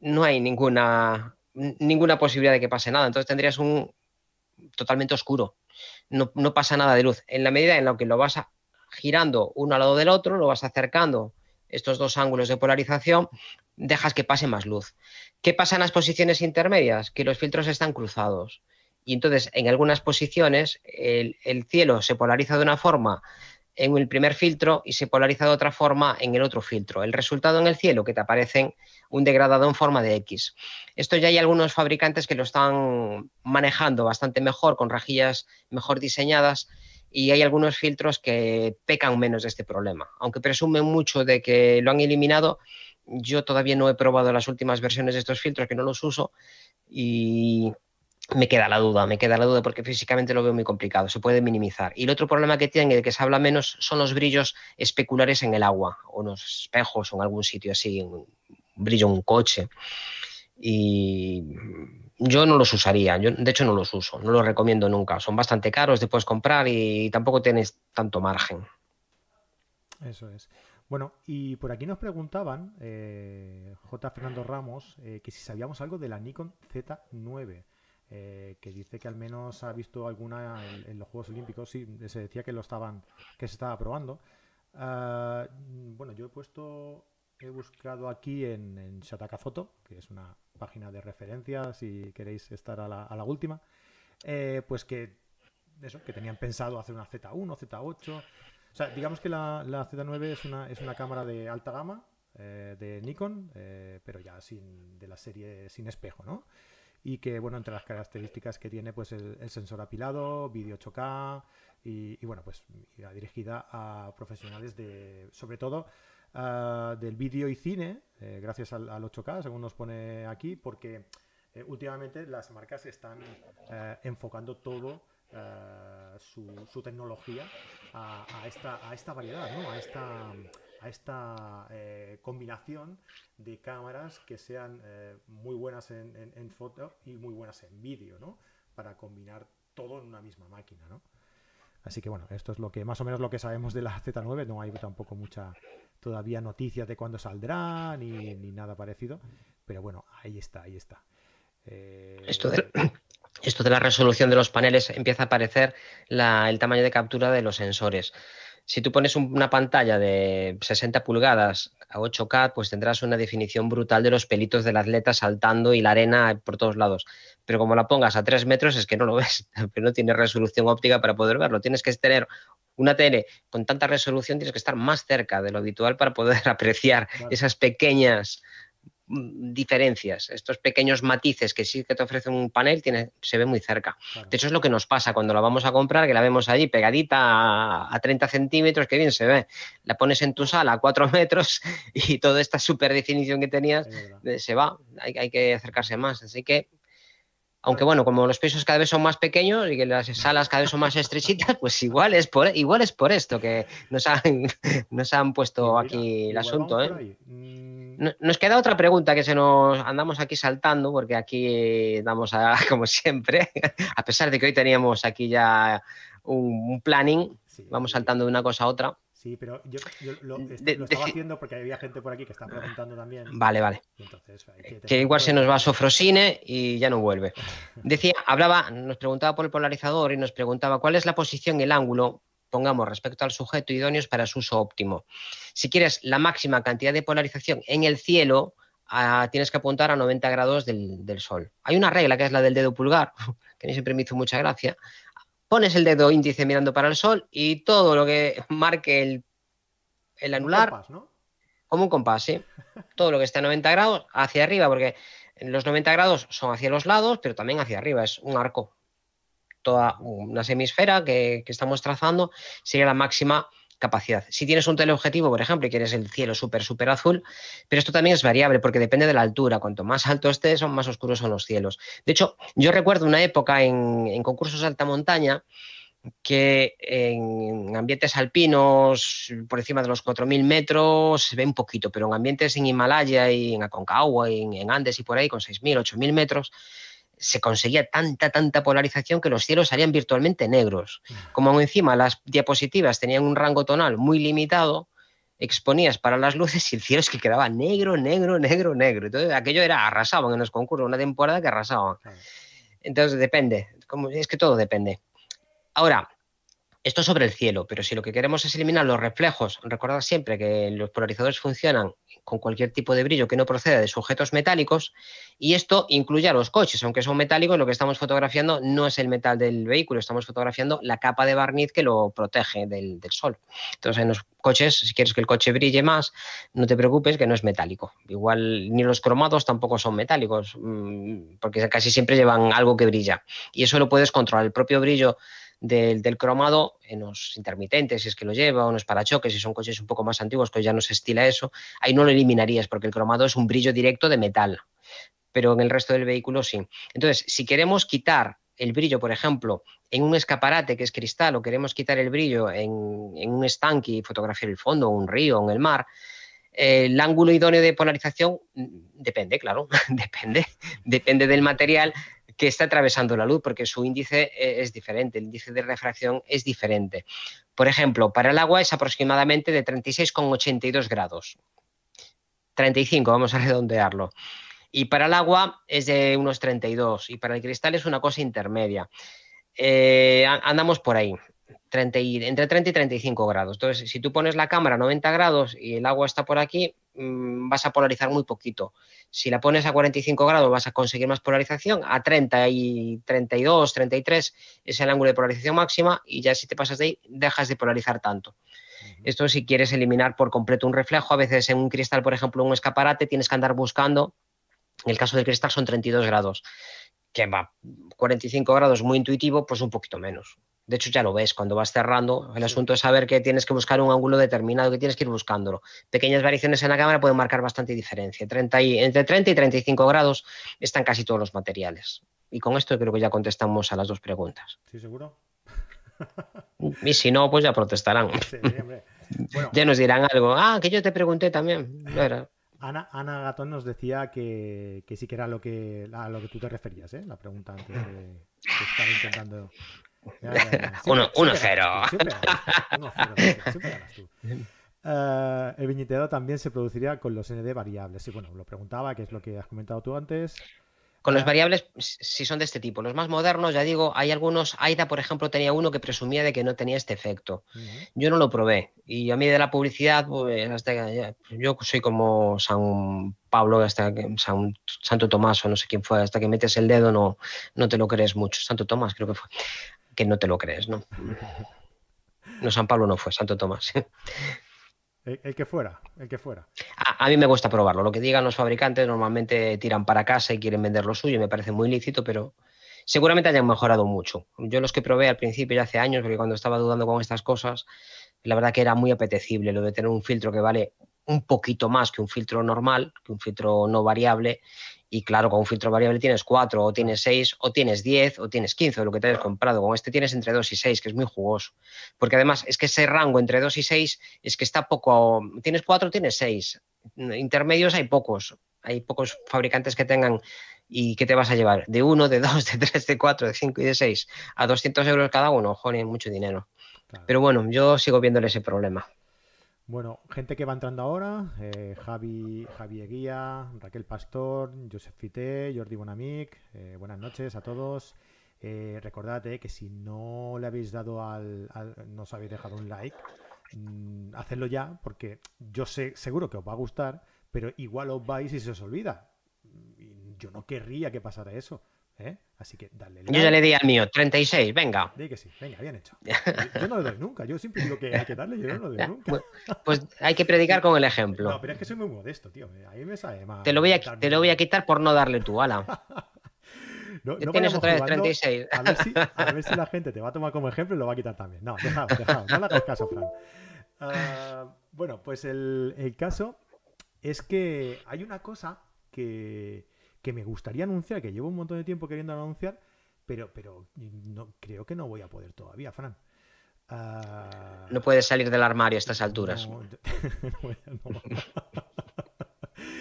no hay ninguna, ninguna posibilidad de que pase nada. Entonces tendrías un totalmente oscuro. No, no, pasa nada de luz. En la medida en la que lo vas a, girando uno al lado del otro, lo vas acercando estos dos ángulos de polarización, dejas que pase más luz. ¿Qué pasa en las posiciones intermedias? Que los filtros están cruzados. Y entonces, en algunas posiciones, el, el cielo se polariza de una forma en el primer filtro y se polariza de otra forma en el otro filtro. El resultado en el cielo, que te aparecen un degradado en forma de X. Esto ya hay algunos fabricantes que lo están manejando bastante mejor, con rejillas mejor diseñadas, y hay algunos filtros que pecan menos de este problema. Aunque presumen mucho de que lo han eliminado, yo todavía no he probado las últimas versiones de estos filtros, que no los uso, y me queda la duda, me queda la duda porque físicamente lo veo muy complicado, se puede minimizar. Y el otro problema que tienen y de que se habla menos son los brillos especulares en el agua, o unos espejos o en algún sitio así, un brillo en un coche. Y yo no los usaría, yo de hecho no los uso, no los recomiendo nunca. Son bastante caros, te puedes comprar y tampoco tienes tanto margen. Eso es. Bueno, y por aquí nos preguntaban, eh, J. Fernando Ramos, eh, que si sabíamos algo de la Nikon Z9, eh, que dice que al menos ha visto alguna en, los Juegos Olímpicos. Sí, se decía que lo estaban, que se estaba probando. Ah, bueno, yo he puesto, he buscado aquí en, en Shataka Photo, que es una página de referencia si queréis estar a la, última, eh, pues que eso, que tenían pensado hacer una Z1, Z8. O sea, digamos que la, Z9 es una, es una cámara de alta gama eh, de Nikon, eh, pero ya sin de la serie sin espejo, ¿no? Y que, bueno, entre las características que tiene, pues el, sensor apilado, vídeo 8K y, bueno, pues dirigida a profesionales de, sobre todo, Ah, del vídeo y cine, eh, gracias al, 8K, según nos pone aquí, porque eh, últimamente las marcas están eh, enfocando todo su, tecnología a, esta, a esta variedad, ¿no? a esta, a esta combinación de cámaras que sean muy buenas en, en, foto y muy buenas en vídeo, ¿no? para combinar todo en una misma máquina. ¿no? Así que bueno, esto es lo que más o menos lo que sabemos de la Z9. No hay tampoco mucha todavía noticias de cuándo saldrá ni, nada parecido. Pero bueno, ahí está, ahí está. Eh, esto, de, esto de la resolución de los paneles empieza a aparecer el tamaño de captura de los sensores. Si tú pones una pantalla de 60 pulgadas a 8K, pues tendrás una definición brutal de los pelitos del atleta saltando y la arena por todos lados. Pero como la pongas a 3 metros es que no lo ves, (laughs) no tiene resolución óptica para poder verlo. Tienes que tener una tele con tanta resolución, tienes que estar más cerca de lo habitual para poder (laughs) apreciar esas pequeñas diferencias, estos pequeños matices que sí que te ofrece un panel, tiene, se ve muy cerca. De hecho, es lo que nos pasa cuando la vamos a comprar, que la vemos allí pegadita a, 30 centímetros, que bien se ve. La pones en tu sala a 4 (laughs) metros y toda esta super definición que tenías se va. Hay, hay, que acercarse más. Así que aunque bueno, como los pisos cada vez son más pequeños y que las salas cada vez son más estrechitas, (laughs) pues igual es por, igual es por esto que nos han, (laughs) nos han puesto aquí el asunto. ¿eh? Mm. Nos queda otra pregunta que se nos andamos aquí saltando, porque aquí damos a, (laughs) como siempre, a pesar de que hoy teníamos aquí ya un, planning, vamos saltando de una cosa a otra. Sí, pero yo, lo, estaba haciendo porque había gente por aquí que está preguntando también. Vale, vale. que, igual se nos va a Sofrosine y ya no vuelve. (laughs) Decía, hablaba, nos preguntaba por el polarizador y nos preguntaba cuál es la posición y el ángulo, pongamos, respecto al sujeto idóneos para su uso óptimo. Si quieres la máxima cantidad de polarización en el cielo, ah, tienes que apuntar a 90 grados del, del sol. Hay una regla que es la del dedo pulgar, (laughs) que a mí siempre me hizo mucha gracia, pones el dedo índice mirando para el sol y todo lo que marque el, el anular, como un compás, sí. (laughs) todo lo que esté a 90 grados hacia arriba, porque los 90 grados son hacia los lados, pero también hacia arriba, es un arco. Toda una semisfera que, que estamos trazando sería la máxima capacidad. Si tienes un teleobjetivo, por ejemplo, y quieres el cielo súper, súper azul, pero esto también es variable porque depende de la altura. Cuanto más alto estés, son más oscuros son los cielos. De hecho, yo recuerdo una época en, concursos de alta montaña que en ambientes alpinos, por encima de los 4.000 metros, se ve un poquito, pero en ambientes en Himalaya y en Aconcagua, en, en Andes y por ahí, con 6.000, 8.000 metros, se conseguía tanta, tanta polarización que los cielos salían virtualmente negros. Como encima las diapositivas tenían un rango tonal muy limitado, exponías para las luces y el cielo es que quedaba negro, negro, negro, negro. Entonces aquello era, arrasaban en los concursos, una temporada que arrasaban. Entonces depende, como, es que todo depende. Ahora, esto sobre el cielo, pero si lo que queremos es eliminar los reflejos, recordad siempre que los polarizadores funcionan con cualquier tipo de brillo que no proceda de sujetos metálicos y esto incluye a los coches, aunque son metálicos, lo que estamos fotografiando no es el metal del vehículo, estamos fotografiando la capa de barniz que lo protege del, sol. Entonces en los coches, si quieres que el coche brille más, no te preocupes que no es metálico. Igual ni los cromados tampoco son metálicos, mm, porque casi siempre llevan algo que brilla y eso lo puedes controlar. El propio brillo del, cromado en los intermitentes, si es que lo lleva, o en los parachoques, si son coches un poco más antiguos, pues ya no se estila eso, ahí no lo eliminarías porque el cromado es un brillo directo de metal, pero en el resto del vehículo sí. Entonces, si queremos quitar el brillo, por ejemplo, en un escaparate que es cristal o queremos quitar el brillo en, un estanque y fotografiar el fondo, un río en el mar, el ángulo idóneo de polarización mm, depende, claro, (laughs) depende, depende del material, que está atravesando la luz, porque su índice eh, es diferente, el índice de refracción es diferente. Por ejemplo, para el agua es aproximadamente de 36,82 grados. 35, vamos a redondearlo. Y para el agua es de unos 32 y para el cristal es una cosa intermedia. Eh, andamos por ahí entre 30 y 35 grados. Entonces, si tú pones la cámara a 90 grados y el agua está por aquí, mm, vas a polarizar muy poquito. Si la pones a 45 grados vas a conseguir más polarización, a 30 y 32, 33 es el ángulo de polarización máxima y ya si te pasas de ahí dejas de polarizar tanto. Esto si quieres eliminar por completo un reflejo, a veces en un cristal, por ejemplo, un escaparate, tienes que andar buscando, en el caso del cristal son 32 grados, que va 45 grados muy intuitivo, pues un poquito menos. De hecho, ya lo ves cuando vas cerrando. El asunto es saber que tienes que buscar un ángulo determinado, que tienes que ir buscándolo. Pequeñas variaciones en la cámara pueden marcar bastante diferencia. entre 30 y 35 grados están casi todos los materiales. Y con esto creo que ya contestamos a las dos preguntas. ¿Sí, seguro? y si no, pues ya protestarán. (laughs) ya nos dirán algo. Ah, que yo te pregunté también. Ana, Ana Gatón nos decía que, sí que era lo que, a lo que tú te referías, ¿eh? la pregunta antes de, de estar intentando 1-0. (laughs) (laughs) Eh, el viñetero también se produciría con los ND variables. Y bueno, lo preguntaba, que es lo que has comentado tú antes. Con los variables, si son de este tipo. Los más modernos, ya digo, hay algunos. AIDA, por ejemplo, tenía uno que presumía de que no tenía este efecto. Yo no lo probé. Y a mí de la publicidad, pues, hasta yo soy como San Pablo, hasta San, Santo Tomás o no sé quién fue, hasta que metes el dedo no, no te lo crees mucho. Santo Tomás creo que fue. Que no te lo crees, ¿no? No, San Pablo no fue, Santo Tomás. (laughs) El, que fuera, el que fuera. A, mí me gusta probarlo. Lo que digan los fabricantes normalmente tiran para casa y quieren vender lo suyo. Me parece muy lícito, pero seguramente hayan mejorado mucho. Yo los que probé al principio ya hace años, porque cuando estaba dudando con estas cosas, la verdad que era muy apetecible lo de tener un filtro que vale un poquito más que un filtro normal, que un filtro no variable, y claro, con un filtro variable tienes 4, o tienes 6, o tienes 10, o tienes 15 de lo que te hayas comprado. Con este tienes entre 2 y 6, que es muy jugoso. Porque además es que ese rango entre 2 y 6 es que está poco. Tienes 4, tienes 6. Intermedios hay pocos. Hay pocos fabricantes que tengan. ¿Y qué te vas a llevar? De 1, de 2, (laughs) de 3, de 4, de 5 y de 6 a 200 euros cada uno. Joder, mucho dinero. Pero bueno, yo sigo viéndole ese problema. Bueno, gente que va entrando ahora, eh, Javi, Javi Eguía, Raquel Pastor, Josep Fité, Jordi Bonamic, eh, buenas noches a todos. Eh, recordad que si no le habéis dado al, no os habéis dejado un like, mm, hacedlo ya, porque yo sé, seguro que os va a gustar, pero igual os vais y se os olvida. Yo no querría que pasara eso. ¿Eh? Así que dale. Yo ya le di al mío, 36, venga. Que sí, venga, bien hecho. (laughs) Yo no le doy nunca, yo siempre digo que hay que darle, yo no le doy nunca. Pues, pues, hay que predicar con el ejemplo. No, pero es que soy muy modesto, tío. Ahí me sale más. Te lo voy a, te lo voy a quitar por no darle tu ala. (laughs) no, no tienes otra vez 36. A ver, si, (laughs) a ver, si, la gente te va a tomar como ejemplo y lo va a quitar también. No, dejad, dejad, no le hagas caso, Fran. Uh, bueno, pues el, el caso es que hay una cosa que que me gustaría anunciar, que llevo un montón de tiempo queriendo anunciar, pero, pero no, creo que no voy a poder todavía, Fran. Ah, no puedes salir del armario a estas alturas. (laughs)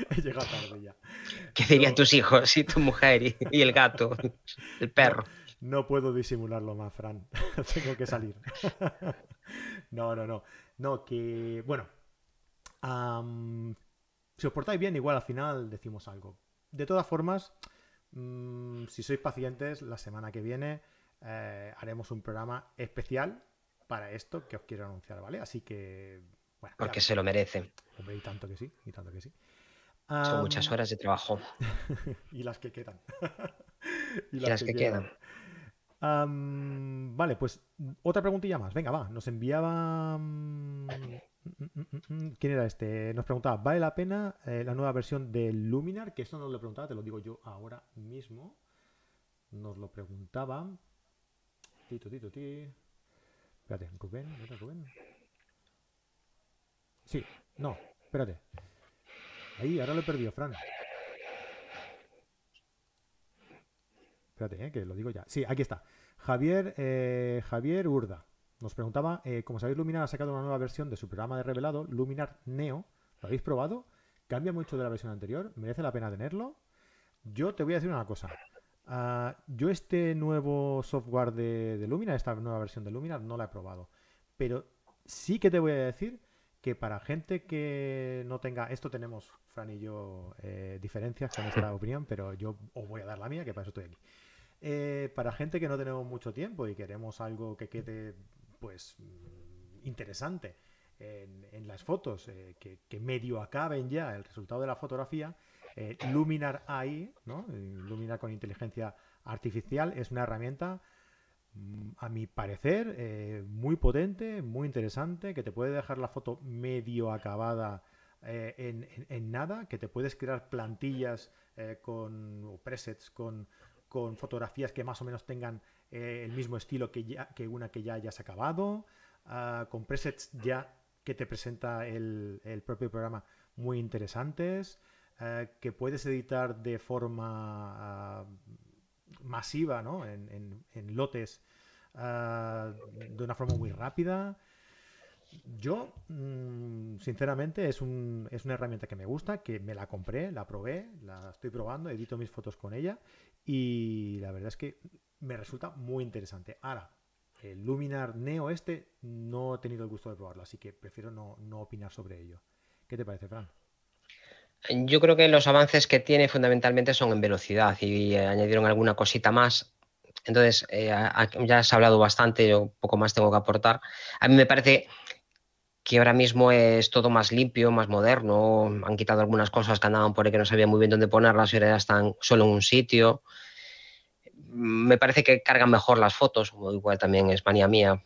He llegado tarde ya. (laughs) ¿Qué dirían tus hijos y tu mujer y, el gato, (laughs) el perro? No, puedo disimularlo más, Fran. Tengo que salir. no, no, no. No, que. Bueno. si os portáis bien, igual al final decimos algo. De todas formas, mm, si sois pacientes, la semana que viene eh, haremos un programa especial para esto que os quiero anunciar, ¿vale? Así que. Bueno, Porque se lo merece. Hombre, y tanto que sí, y tanto que sí. Son muchas horas de trabajo. (laughs) y las que quedan. (laughs) y las, que, quedan. vale, pues otra preguntilla más. Venga, va. Nos enviaba. Mm, ¿Quién era este? Nos preguntaba, ¿vale la pena eh, la nueva versión de Luminar? Que esto no lo preguntaba, te lo digo yo ahora mismo. Nos lo preguntaba. Tito, tito, ti. Espérate, Rubén, Rubén? Sí, no, espérate. Ahí, ahora lo he perdido, Fran. Espérate, eh, que lo digo ya. Sí, aquí está. Javier, eh, Javier Urda. Nos preguntaba, eh, como sabéis, Luminar ha sacado una nueva versión de su programa de revelado, Luminar Neo. ¿Lo habéis probado? ¿Cambia mucho de la versión anterior? ¿Merece la pena tenerlo? Yo te voy a decir una cosa. Ah, yo este nuevo software de, Luminar, esta nueva versión de Luminar, no la he probado. Pero sí que te voy a decir que para gente que no tenga... Esto tenemos, Fran y yo, eh, diferencias con esta (laughs) opinión, pero yo os voy a dar la mía, que para eso estoy aquí. Eh, para gente que no tenemos mucho tiempo y queremos algo que quede pues mm, interesante en, las fotos eh, que, medio acaben ya el resultado de la fotografía, eh, Luminar AI, ¿no? Eh, Luminar con inteligencia artificial, es una herramienta, mm, a mi parecer, muy potente, muy interesante, que te puede dejar la foto medio acabada en, nada, que te puedes crear plantillas con, o presets con, con fotografías que más o menos tengan eh, el mismo estilo que, una que ya hayas acabado, ah, con presets ya que te presenta el, propio programa muy interesantes, eh, que puedes editar de forma ah, masiva, ¿no? en, lotes, ah, de una forma muy rápida. Yo, mm, sinceramente, es, un, es, una herramienta que me gusta, que me la compré, la probé, la estoy probando, edito mis fotos con ella y la verdad es que me resulta muy interesante. Ahora, el Luminar Neo este no he tenido el gusto de probarlo, así que prefiero no, no opinar sobre ello. ¿Qué te parece, Fran? Yo creo que los avances que tiene fundamentalmente son en velocidad y añadieron alguna cosita más. Entonces, eh, ya has hablado bastante, yo poco más tengo que aportar. A mí me parece que ahora mismo es todo más limpio, más moderno. Han quitado algunas cosas que andaban por ahí que no sabía muy bien dónde ponerlas y ahora ya están solo en un sitio. Me parece que cargan mejor las fotos, igual también es manía mía.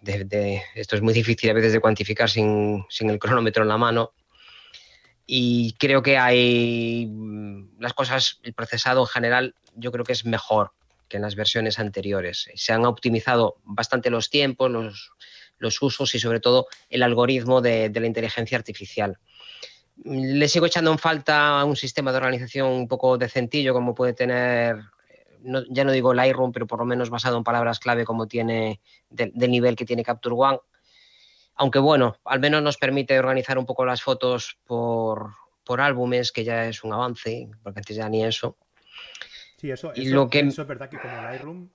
esto es muy difícil a veces de cuantificar sin, el cronómetro en la mano y creo que hay mm, las cosas, el procesado en general, yo creo que es mejor que en las versiones anteriores. Se han optimizado bastante los tiempos, los, usos y sobre todo el algoritmo de, la inteligencia artificial. Le sigo echando en falta un sistema de organización un poco decentillo como puede tener, ya no digo Lightroom, pero por lo menos basado en palabras clave como tiene del nivel que tiene Capture One aunque bueno, al menos nos permite organizar un poco las fotos por, álbumes, que ya es un avance, porque antes ya ni eso. Sí, eso, lo que... es verdad que como Lightroom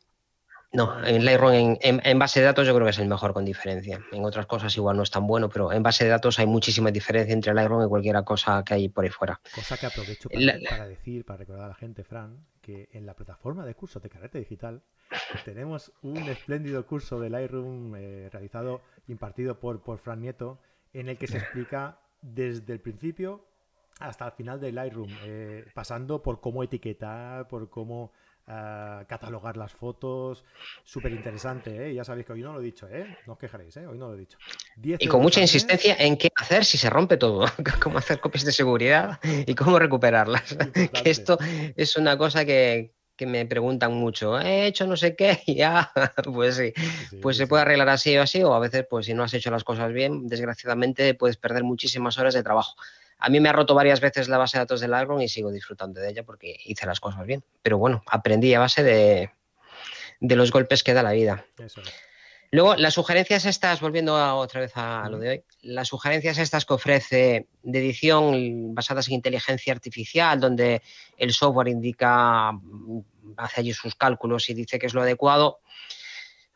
no, en Lightroom en, base de datos yo creo que es el mejor con diferencia. En otras cosas igual no es tan bueno, pero en base de datos hay muchísima diferencia entre Lightroom y cualquier cosa que hay por ahí fuera. Cosa que aprovecho para, decir, para recordar a la gente, Fran, que en la plataforma de cursos de carrete digital (laughs) tenemos un espléndido curso de Lightroom eh, realizado, impartido por, por Fran Nieto, en el que se explica desde el principio hasta el final de Lightroom, eh, pasando por cómo etiquetar, por cómo catalogar las fotos. Súper interesante, ¿eh? Ya sabéis que hoy no lo he dicho, ¿eh? No os quejaréis, ¿eh? Hoy no lo he dicho. y con mucha insistencia en qué hacer si se rompe todo. (laughs) cómo hacer copias de seguridad y cómo recuperarlas. que esto es una cosa que, me preguntan mucho, he hecho no sé qué, (laughs) y ya, pues sí, pues se puede arreglar así o así, o a veces, pues si no has hecho las cosas bien, desgraciadamente puedes perder muchísimas horas de trabajo. A mí me ha roto varias veces la base de datos del Lightroom y sigo disfrutando de ella porque hice las cosas bien. Pero bueno, aprendí a base de, los golpes que da la vida. Luego, las sugerencias estas, volviendo otra vez a lo de hoy, las sugerencias estas que ofrece de edición basadas en inteligencia artificial, donde el software indica, hace allí sus cálculos y dice que es lo adecuado,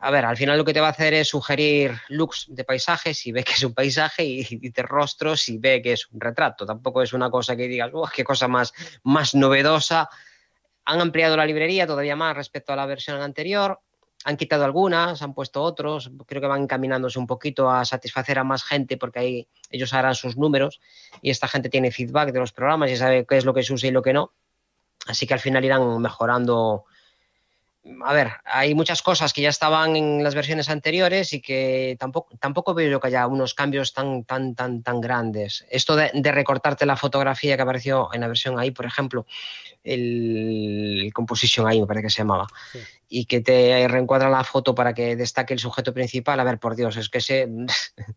a ver, al final lo que te va a hacer es sugerir looks de paisajes si ve que es un paisaje y, de rostros si ve que es un retrato. Tampoco es una cosa que digas, qué cosa más, más novedosa. Han ampliado la librería todavía más respecto a la versión anterior. Han quitado algunas, han puesto otros. Creo que van encaminándose un poquito a satisfacer a más gente porque ahí ellos harán sus números y esta gente tiene feedback de los programas y sabe qué es lo que se usa y lo que no. Así que al final irán mejorando a ver, hay muchas cosas que ya estaban en las versiones anteriores y que tampoco, tampoco veo yo que haya unos cambios tan, tan, tan, tan grandes. Esto de, recortarte la fotografía que apareció en la versión ahí, por ejemplo, el, Composition ahí me parece que se llamaba, y que te reencuadra la foto para que destaque el sujeto principal, a ver, por Dios, es que se...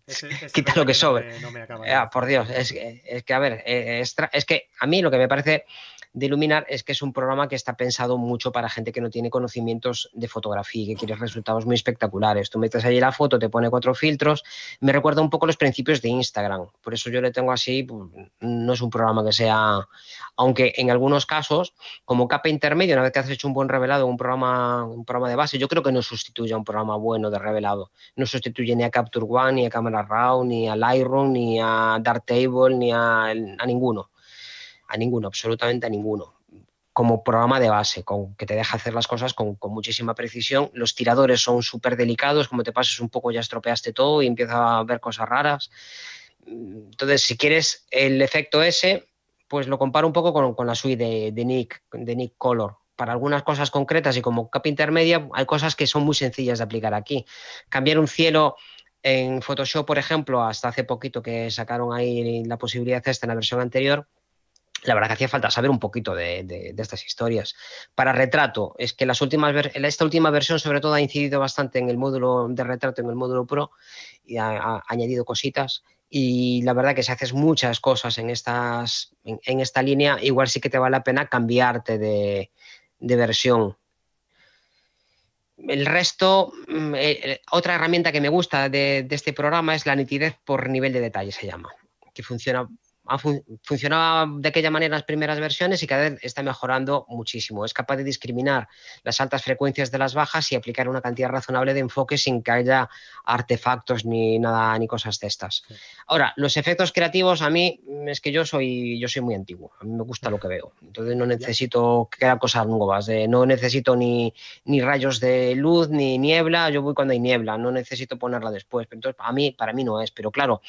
(laughs) quita lo que sobre. Ah, por Dios, es, es, que, a ver, eh, es que a mí lo que me parece de Luminar es que es un programa que está pensado mucho para gente que no tiene conocimientos de fotografía y que quiere resultados muy espectaculares. Tú metes ahí la foto, te pone cuatro filtros. Me recuerda un poco los principios de Instagram. Por eso yo le tengo así, pues, no es un programa que sea, aunque en algunos casos, como capa intermedio, una vez que has hecho un buen revelado, un programa, un programa de base, yo creo que no sustituye a un programa bueno de revelado. No sustituye ni a Capture One, ni a Camera Raw, ni a Lightroom, ni a Darktable, ni a ninguno a ninguno, absolutamente a ninguno. Como programa de base, con, que te deja hacer las cosas con, muchísima precisión. Los tiradores son súper delicados, como te pases un poco ya estropeaste todo y empiezas a ver cosas raras. Entonces, si quieres el efecto ese, pues lo comparo un poco con, la suite de, Nick, de Nick Color. Para algunas cosas concretas y como capa intermedia, hay cosas que son muy sencillas de aplicar aquí. Cambiar un cielo en Photoshop, por ejemplo, hasta hace poquito que sacaron ahí la posibilidad esta en la versión anterior, la verdad que hacía falta saber un poquito de, estas historias. Para retrato, es que las últimas esta última versión sobre todo ha incidido bastante en el módulo de retrato, en el módulo Pro, y ha, añadido cositas. Y la verdad que si haces muchas cosas en, estas, en, esta línea, igual sí que te vale la pena cambiarte de, versión. El resto, mm, eh, eh, otra herramienta que me gusta de, de este programa es la nitidez por nivel de detalle, se llama, que funciona funcionaba de aquella manera las primeras versiones y cada vez está mejorando muchísimo. Es capaz de discriminar las altas frecuencias de las bajas y aplicar una cantidad razonable de enfoque sin que haya artefactos ni nada ni cosas de estas. Ahora, los efectos creativos a mí es que yo soy yo soy muy antiguo. A mí me gusta lo que veo. Entonces no necesito crear cosas nuevas. no necesito ni, ni rayos de luz ni niebla. Yo voy cuando hay niebla. No necesito ponerla después. Entonces, a mí para mí no es. Pero claro,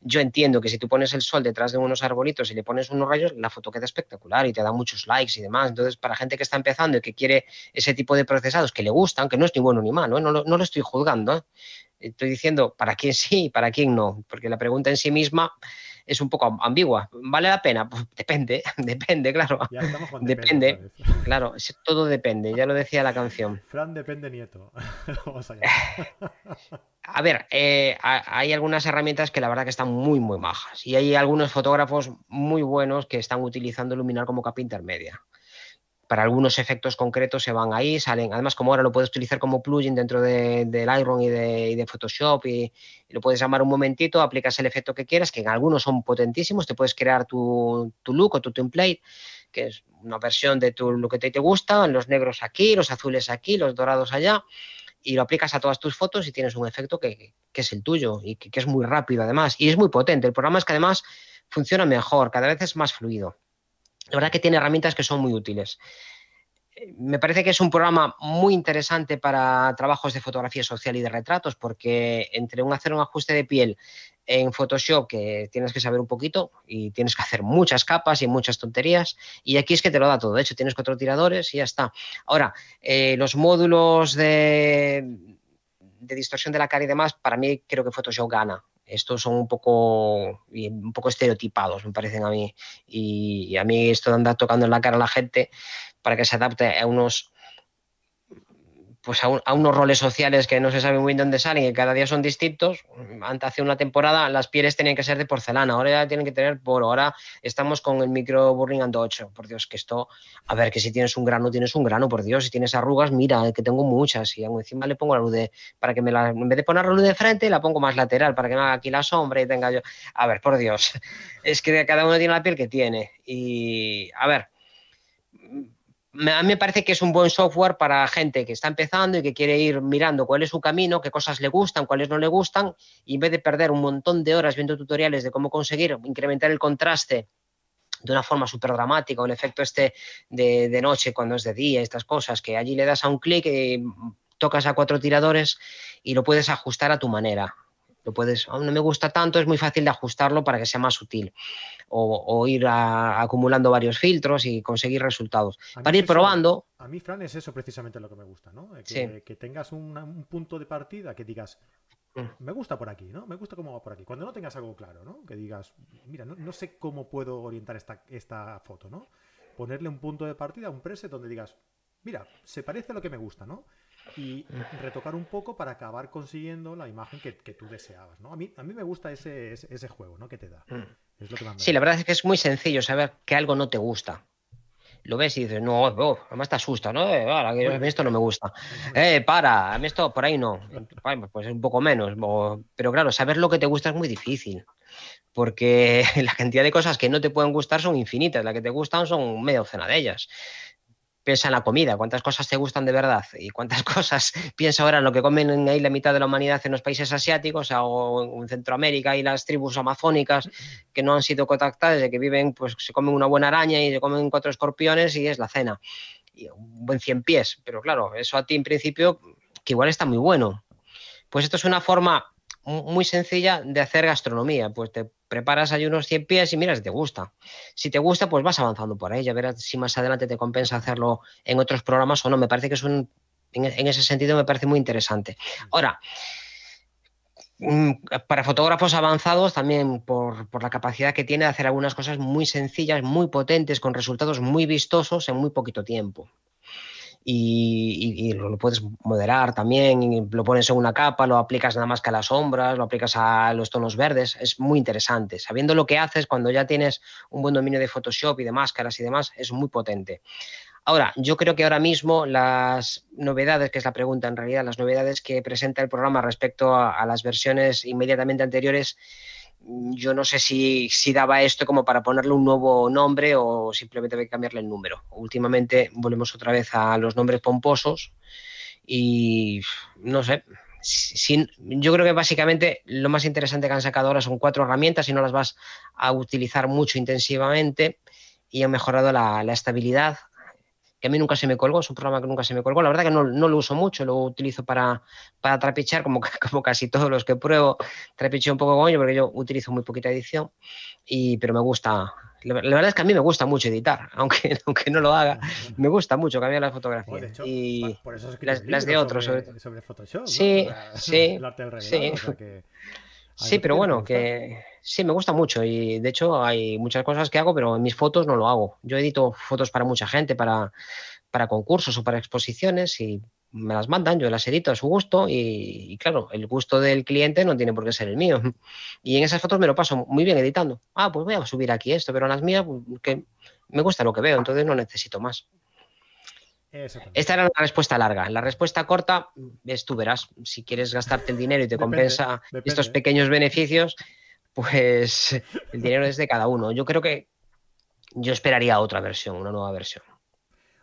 yo entiendo que si tú pones el sol detrás de unos arbolitos y le pones unos rayos, la foto queda espectacular y te da muchos likes y demás. Entonces, para gente que está empezando y que quiere ese tipo de procesados que le gustan, que no es ni bueno ni malo, ¿eh? no, lo, estoy juzgando, ¿eh? estoy diciendo para quién sí y para quién no, porque la pregunta en sí misma es un poco ambigua. ¿Vale la pena? Pues depende, (laughs) depende, claro. depende, claro, todo depende, ya lo decía la canción. Fran depende nieto. (laughs) (laughs) a, ver, eh, hay algunas herramientas que la verdad que están muy, muy majas y hay algunos fotógrafos muy buenos que están utilizando Luminar como capa intermedia para algunos efectos concretos se van ahí, salen. Además, como ahora lo puedes utilizar como plugin dentro de, Lightroom y de, Photoshop y, lo puedes llamar un momentito, aplicas el efecto que quieras, que en algunos son potentísimos, te puedes crear tu, look o tu template, que es una versión de tu, lo que te, gusta, los negros aquí, los azules aquí, los dorados allá, y lo aplicas a todas tus fotos y tienes un efecto que, es el tuyo y que, que es muy rápido además, y es muy potente. El programa es que además funciona mejor, cada vez es más fluido. La verdad que tiene herramientas que son muy útiles. Me parece que es un programa muy interesante para trabajos de fotografía social y de retratos, porque entre un hacer un ajuste de piel en Photoshop que tienes que saber un poquito y tienes que hacer muchas capas y muchas tonterías. Y aquí es que te lo da todo. De hecho, tienes cuatro tiradores y ya está. Ahora, eh, los módulos de, de distorsión de la cara y demás, para mí creo que Photoshop gana estos son un poco, un poco estereotipados, me parecen a mí. Y, a mí esto de andar tocando en la cara a la gente para que se adapte a unos pues a, unos roles sociales que no se sabe muy bien dónde salen y que cada día son distintos. Antes, hace una temporada, las pieles tenían que ser de porcelana, ahora ya tienen que tener por ahora estamos con el micro burning and 8. Por Dios, que esto, a ver, que si tienes un grano, tienes un grano, por Dios, si tienes arrugas, mira, que tengo muchas. Y encima le pongo la luz de, para que me la, en vez de poner la luz de frente, la pongo más lateral para que me haga aquí la sombra y tenga yo, a ver, por Dios, (laughs) es que cada uno tiene la piel que tiene. Y, a ver, a mí me parece que es un buen software para gente que está empezando y que quiere ir mirando cuál es su camino, qué cosas le gustan, cuáles no le gustan, y en vez de perder un montón de horas viendo tutoriales de cómo conseguir incrementar el contraste de una forma súper dramática, el efecto este de, de, noche cuando es de día, estas cosas, que allí le das a un clic y tocas a cuatro tiradores y lo puedes ajustar a tu manera puedes, no me gusta tanto, es muy fácil de ajustarlo para que sea más sutil. O, ir acumulando varios filtros y conseguir resultados. Para ir probando. A mí, Fran, es eso precisamente lo que me gusta, ¿no? Que, que tengas un punto de partida que digas, mm. me gusta por aquí, ¿no? Me gusta cómo va por aquí. Cuando no tengas algo claro, ¿no? Que digas, mira, no, sé cómo puedo orientar esta, esta foto, ¿no? Ponerle un punto de partida, un preset donde digas, mira, se parece a lo que me gusta, ¿no? Y retocar un poco para acabar consiguiendo la imagen que, tú deseabas, ¿no? A mí, a mí me gusta ese, ese, juego, ¿no? Que te da. Mm. sí, la verdad es que es muy sencillo saber que algo no te gusta. Lo ves y dices, no, oh, además te asusta, ¿no? Eh, a mí esto no me gusta. Eh, para, a mí esto por ahí no. Pues un poco menos. Pero claro, saber lo que te gusta es muy difícil porque (laughs) la cantidad de cosas que no te pueden gustar son infinitas, las que te gustan son media docena de ellas piensa en la comida, cuántas cosas te gustan de verdad y cuántas (laughs) cosas piensa ahora en lo que comen ahí la mitad de la humanidad en los países asiáticos o en Centroamérica y las tribus amazónicas que no han sido contactadas, de que viven, pues se comen una buena araña y se comen cuatro escorpiones y es la cena. Y un buen cien pies, pero claro, eso a ti en principio que igual está muy bueno. Pues esto es una forma muy sencilla de hacer gastronomía. Pues te preparas ahí unos 100 pies y mira si te gusta. Si te gusta, pues vas avanzando por ahí. Ya verás si más adelante te compensa hacerlo en otros programas o no. Me parece que es un. En, ese sentido, me parece muy interesante. Ahora, mm, para fotógrafos avanzados, también por, por, la capacidad que tiene de hacer algunas cosas muy sencillas, muy potentes, con resultados muy vistosos en muy poquito tiempo y, lo, puedes moderar también, lo pones en una capa, lo aplicas nada más que a las sombras, lo aplicas a los tonos verdes, es muy interesante. Sabiendo lo que haces, cuando ya tienes un buen dominio de Photoshop y de máscaras y demás, es muy potente. Ahora, yo creo que ahora mismo las novedades, que es la pregunta en realidad, las novedades que presenta el programa respecto a las versiones inmediatamente anteriores, yo no sé si, si, daba esto como para ponerle un nuevo nombre o simplemente cambiarle el número. Últimamente volvemos otra vez a los nombres pomposos y no sé. yo creo que básicamente lo más interesante que han sacado ahora son cuatro herramientas y no las vas a utilizar mucho intensivamente y han mejorado la estabilidad, que a mí nunca se me colgó, es un programa que nunca se me colgó. La verdad que no, lo uso mucho, lo utilizo para, para trapichar, como, (laughs) como casi todos los que pruebo, trapicheo un poco con ello, porque yo utilizo muy poquita edición, y, pero me gusta. La, verdad es que a mí me gusta mucho editar, (laughs) aunque, aunque no lo haga, me gusta mucho cambiar las fotografías. y las, de otros. Sobre, Photoshop. Sí, sí. sí. sí, pero bueno, que Sí, me gusta mucho y de hecho hay muchas cosas que hago, pero en mis fotos no lo hago. Yo edito fotos para mucha gente, para, para concursos o para exposiciones y me las mandan, yo las edito a su gusto y, claro, el gusto del cliente no tiene por qué ser el mío. (laughs) Y en esas fotos me lo paso muy bien editando. Ah, pues voy a subir aquí esto, pero en las mías pues, que me gusta lo que veo, entonces no necesito más. Esta era la respuesta larga. La respuesta corta es tú verás, si quieres gastarte el dinero y te compensa estos pequeños beneficios, pues el dinero es de cada uno. Yo creo que yo esperaría otra versión, una nueva versión.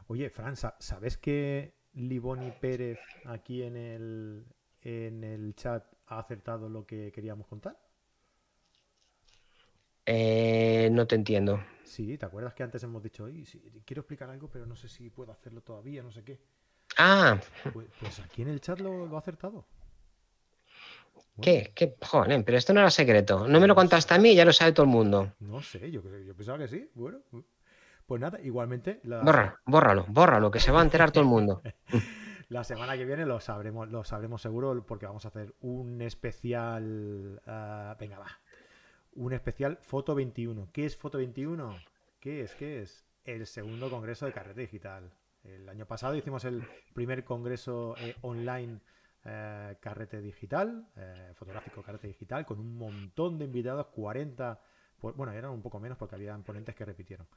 Oye, Fran, ¿sabes que Liboni Pérez aquí en el, en el chat ha acertado lo que queríamos contar? Eh, no te entiendo. Sí, ¿te acuerdas que antes hemos dicho, quiero explicar algo, pero no sé si puedo hacerlo todavía, no sé qué? Ah. Pues, pues aquí en el chat lo, lo ha acertado. ¿Qué? ¿Qué? Joder, pero esto no era secreto. No me lo contaste a mí, ya lo sabe todo el mundo. No sé, yo, pensaba que sí. Bueno, pues nada, igualmente. Borra, bórralo, bórralo, que se va a enterar todo el mundo. (laughs) la semana que viene lo sabremos, lo sabremos seguro porque vamos a hacer un especial. Ah, venga, va. Un especial Foto 21. ¿Qué es Foto 21? ¿Qué es? ¿Qué es? El segundo congreso de carrete digital. El año pasado hicimos el primer congreso eh, online eh, carrete digital, eh, fotográfico carrete digital, con un montón de invitados, 40, bueno, eran un poco menos porque había ponentes que repitieron.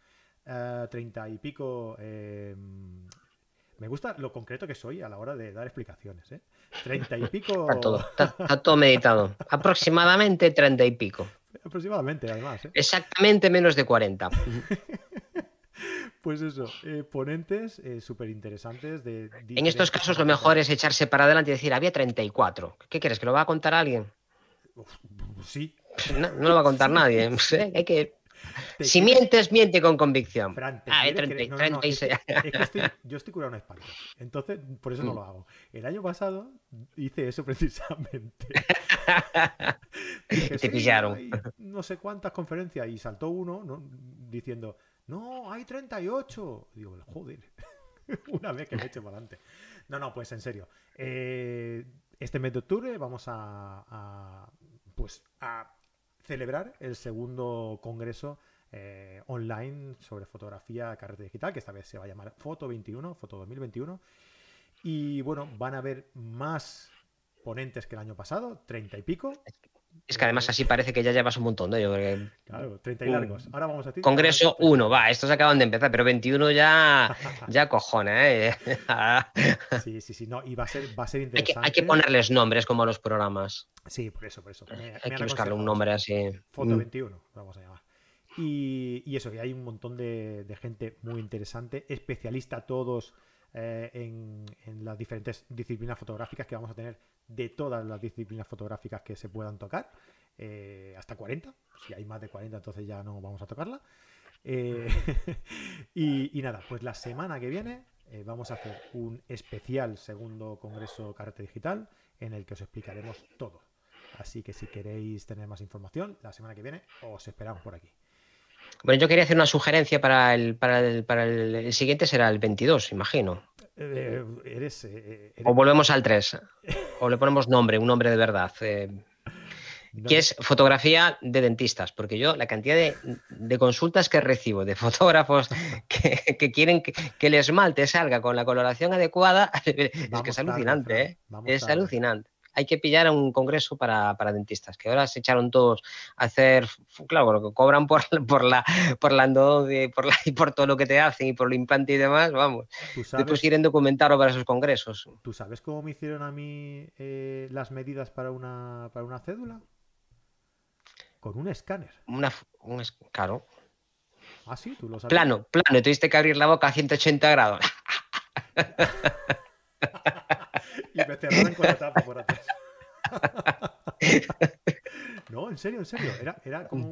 30 eh, y pico. me gusta lo concreto que soy a la hora de dar explicaciones. ¿eh? 30 y pico. (laughs) Está todo, está, todo meditado. Aproximadamente 30 y pico. Aproximadamente, además. Exactamente menos de 40. (laughs) Pues eso, eh, ponentes eh, súper interesantes. De, en estos casos lo mejor es echarse para adelante y decir, había 34. ¿Qué quieres? ¿Que lo va a contar alguien? sí. No, lo va a contar nadie. Hay que... Si mientes, miente con convicción. ah, 36. yo estoy curado en espanto. Entonces, por eso no lo hago. El año pasado hice eso (laughs) precisamente. Te pillaron. no sé cuántas conferencias y saltó uno diciendo no, hay 38. Digo, joder, (laughs) una vez que me eche para adelante. No, no, pues en serio. Eh, este mes de octubre vamos a, pues a celebrar el segundo congreso eh, online sobre fotografía carrete digital, que esta vez se va a llamar Foto 21, Foto 2021. Y bueno, van a haber más ponentes que el año pasado, 30 y pico. Es que además así parece que ya llevas un montón de ellos. Claro, 30 y largos. Ahora vamos a ti. Congreso 1, va, estos acaban de empezar, pero 21 ya, (laughs) ya cojones, ¿eh? sí, sí, sí, no, y va a ser, va a ser interesante. Hay que, ponerles nombres como a los programas. Sí, por eso, por eso. hay que buscarle un nombre así. Foto 21, mm. vamos a llamar. Y, y eso, que hay un montón de, de, gente muy interesante, especialista todos eh, en, las diferentes disciplinas fotográficas que vamos a tener de todas las disciplinas fotográficas que se puedan tocar, eh, hasta 40. Si hay más de 40, entonces ya no vamos a tocarla. Eh, (laughs) y, nada, pues la semana que viene vamos a hacer un especial segundo Congreso Carrete Digital en el que os explicaremos todo. Así que si queréis tener más información, la semana que viene os esperamos por aquí. Bueno, yo quería hacer una sugerencia para el, para el, para el, siguiente, será el 22, imagino. Eh, eres, eh, O volvemos al 3. o le ponemos nombre, un nombre de verdad. Eh, que es fotografía de dentistas, porque yo la cantidad de, consultas que recibo de (laughs) fotógrafos que, quieren que, el esmalte salga con la coloración adecuada (laughs) es que es alucinante, ¿eh? es alucinante hay que pillar a un congreso para, dentistas, que ahora se echaron todos a hacer, claro, lo que cobran por, (laughs) por la por la, por la y por todo lo que te hacen y por el implante y demás, vamos. Después quieren documentarlo para esos congresos. ¿Tú sabes cómo me hicieron a mí eh, las medidas para una, para una cédula? Con un escáner. Una, un, claro. Ah, sí, tú lo sabes. Plano, plano. Tuviste que abrir la boca a 180 grados. (laughs) y me cerraron con la tapa por atrás. (laughs) no, en serio, en serio. Era, era como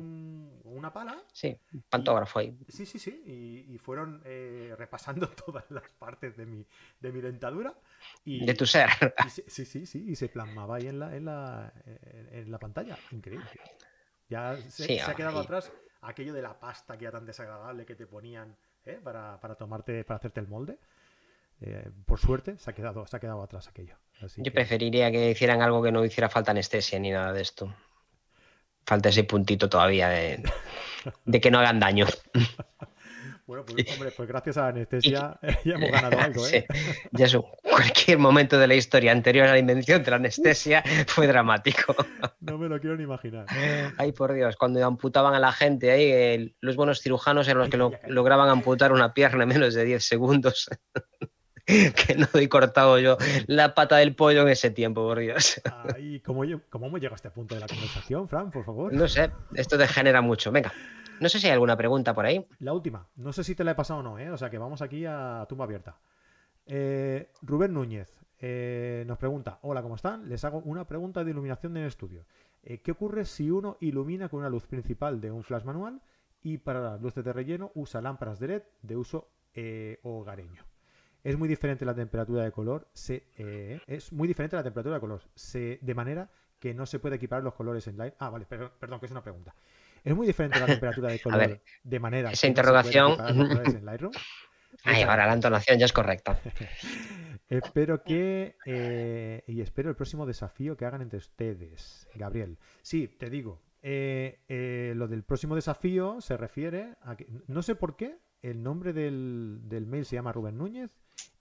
una pala. Sí, un pantógrafo ahí. Sí, sí, sí. Y, fueron eh, repasando (laughs) todas las partes de mi, de mi dentadura. Y, de tu ser. (laughs) sí, sí, sí. Y se plasmaba ahí en la, en la, en la pantalla. Increíble. Ya se, ha quedado atrás aquello de la pasta que era tan desagradable que te ponían ¿eh? para, para tomarte, para hacerte el molde. Eh, por suerte se ha quedado, se ha quedado atrás aquello. Yo preferiría que hicieran algo que no hiciera falta anestesia ni nada de esto. Falta ese puntito todavía de, que no hagan daño. (laughs) Bueno, pues hombre, pues gracias a la anestesia (laughs) ya hemos ganado algo, ¿eh? (laughs) ya eso, cualquier momento de la historia anterior a la invención de la anestesia fue dramático. No me lo quiero ni imaginar. Ay, por Dios, cuando amputaban a la gente ahí, los buenos cirujanos eran los que lograban amputar una pierna en menos de 10 segundos. (laughs) que no he cortado yo la pata del pollo en ese tiempo, por Dios. ¿cómo, ¿Cómo hemos llegado a este punto de la conversación, Fran, por favor? No sé, esto degenera mucho. Venga, no sé si hay alguna pregunta por ahí. La última, no sé si te la he pasado o no, ¿eh? o sea que vamos aquí a tumba abierta. Eh, Rubén Núñez eh, nos pregunta, hola, ¿cómo están? Les hago una pregunta de iluminación en el estudio. Eh, ¿Qué ocurre si uno ilumina con una luz principal de un flash manual y para las luces de relleno usa lámparas de LED de uso hogareño? Es muy diferente la temperatura de color. Se, eh, es muy diferente la temperatura de color. Se, de manera que no se puede equiparar los colores en Lightroom. Ah, vale, perdón, que es una pregunta. Es muy diferente la temperatura de (laughs) color de manera esa interrogación. (laughs) Ay, ahora la entonación ya es correcta. (laughs) espero que. Eh, y espero el próximo desafío que hagan entre ustedes, Gabriel. Sí, te digo. Eh, lo del próximo desafío se refiere a que. No sé por qué el nombre del, del mail se llama Rubén Núñez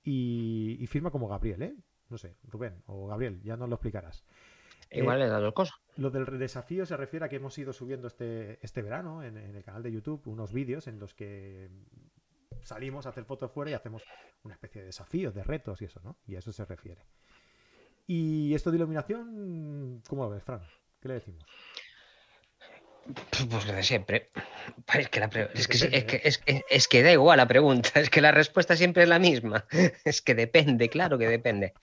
y, firma como Gabriel, ¿eh? No sé, Rubén o Gabriel, ya nos lo explicarás. Igual le da dos cosas. Lo del desafío se refiere a que hemos ido subiendo este, este verano en, el canal de YouTube unos vídeos en los que salimos a hacer fotos fuera y hacemos una especie de desafíos, de retos y eso, ¿no? Y a eso se refiere. Y esto de iluminación, ¿cómo lo ves, Fran? ¿Qué le decimos? Pues lo de siempre. Es que, es, que, es, que, da igual la pregunta, es que la respuesta siempre es la misma. (laughs) Es que depende, claro que depende.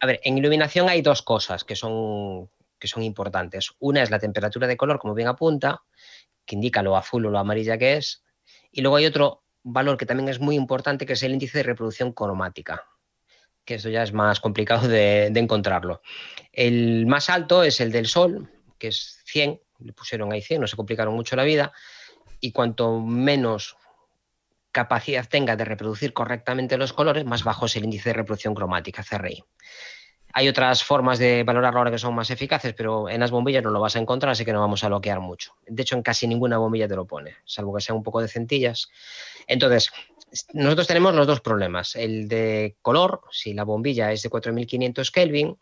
A ver, en iluminación hay dos cosas que son, que son importantes. Una es la temperatura de color, como bien apunta, que indica lo azul o lo amarilla que es. Y luego hay otro valor que también es muy importante, que es el índice de reproducción cromática, que esto ya es más complicado de, de encontrarlo. El más alto es el del Sol, que es 100 le pusieron ahí 100, no se complicaron mucho la vida, y cuanto menos capacidad tenga de reproducir correctamente los colores, más bajo es el índice de reproducción cromática, CRI. Hay otras formas de valorarlo ahora que son más eficaces, pero en las bombillas no lo vas a encontrar, así que no vamos a bloquear mucho. De hecho, en casi ninguna bombilla te lo pone, salvo que sea un poco de centillas. Entonces, nosotros tenemos los dos problemas. El de color, si la bombilla es de 4500 Kelvin,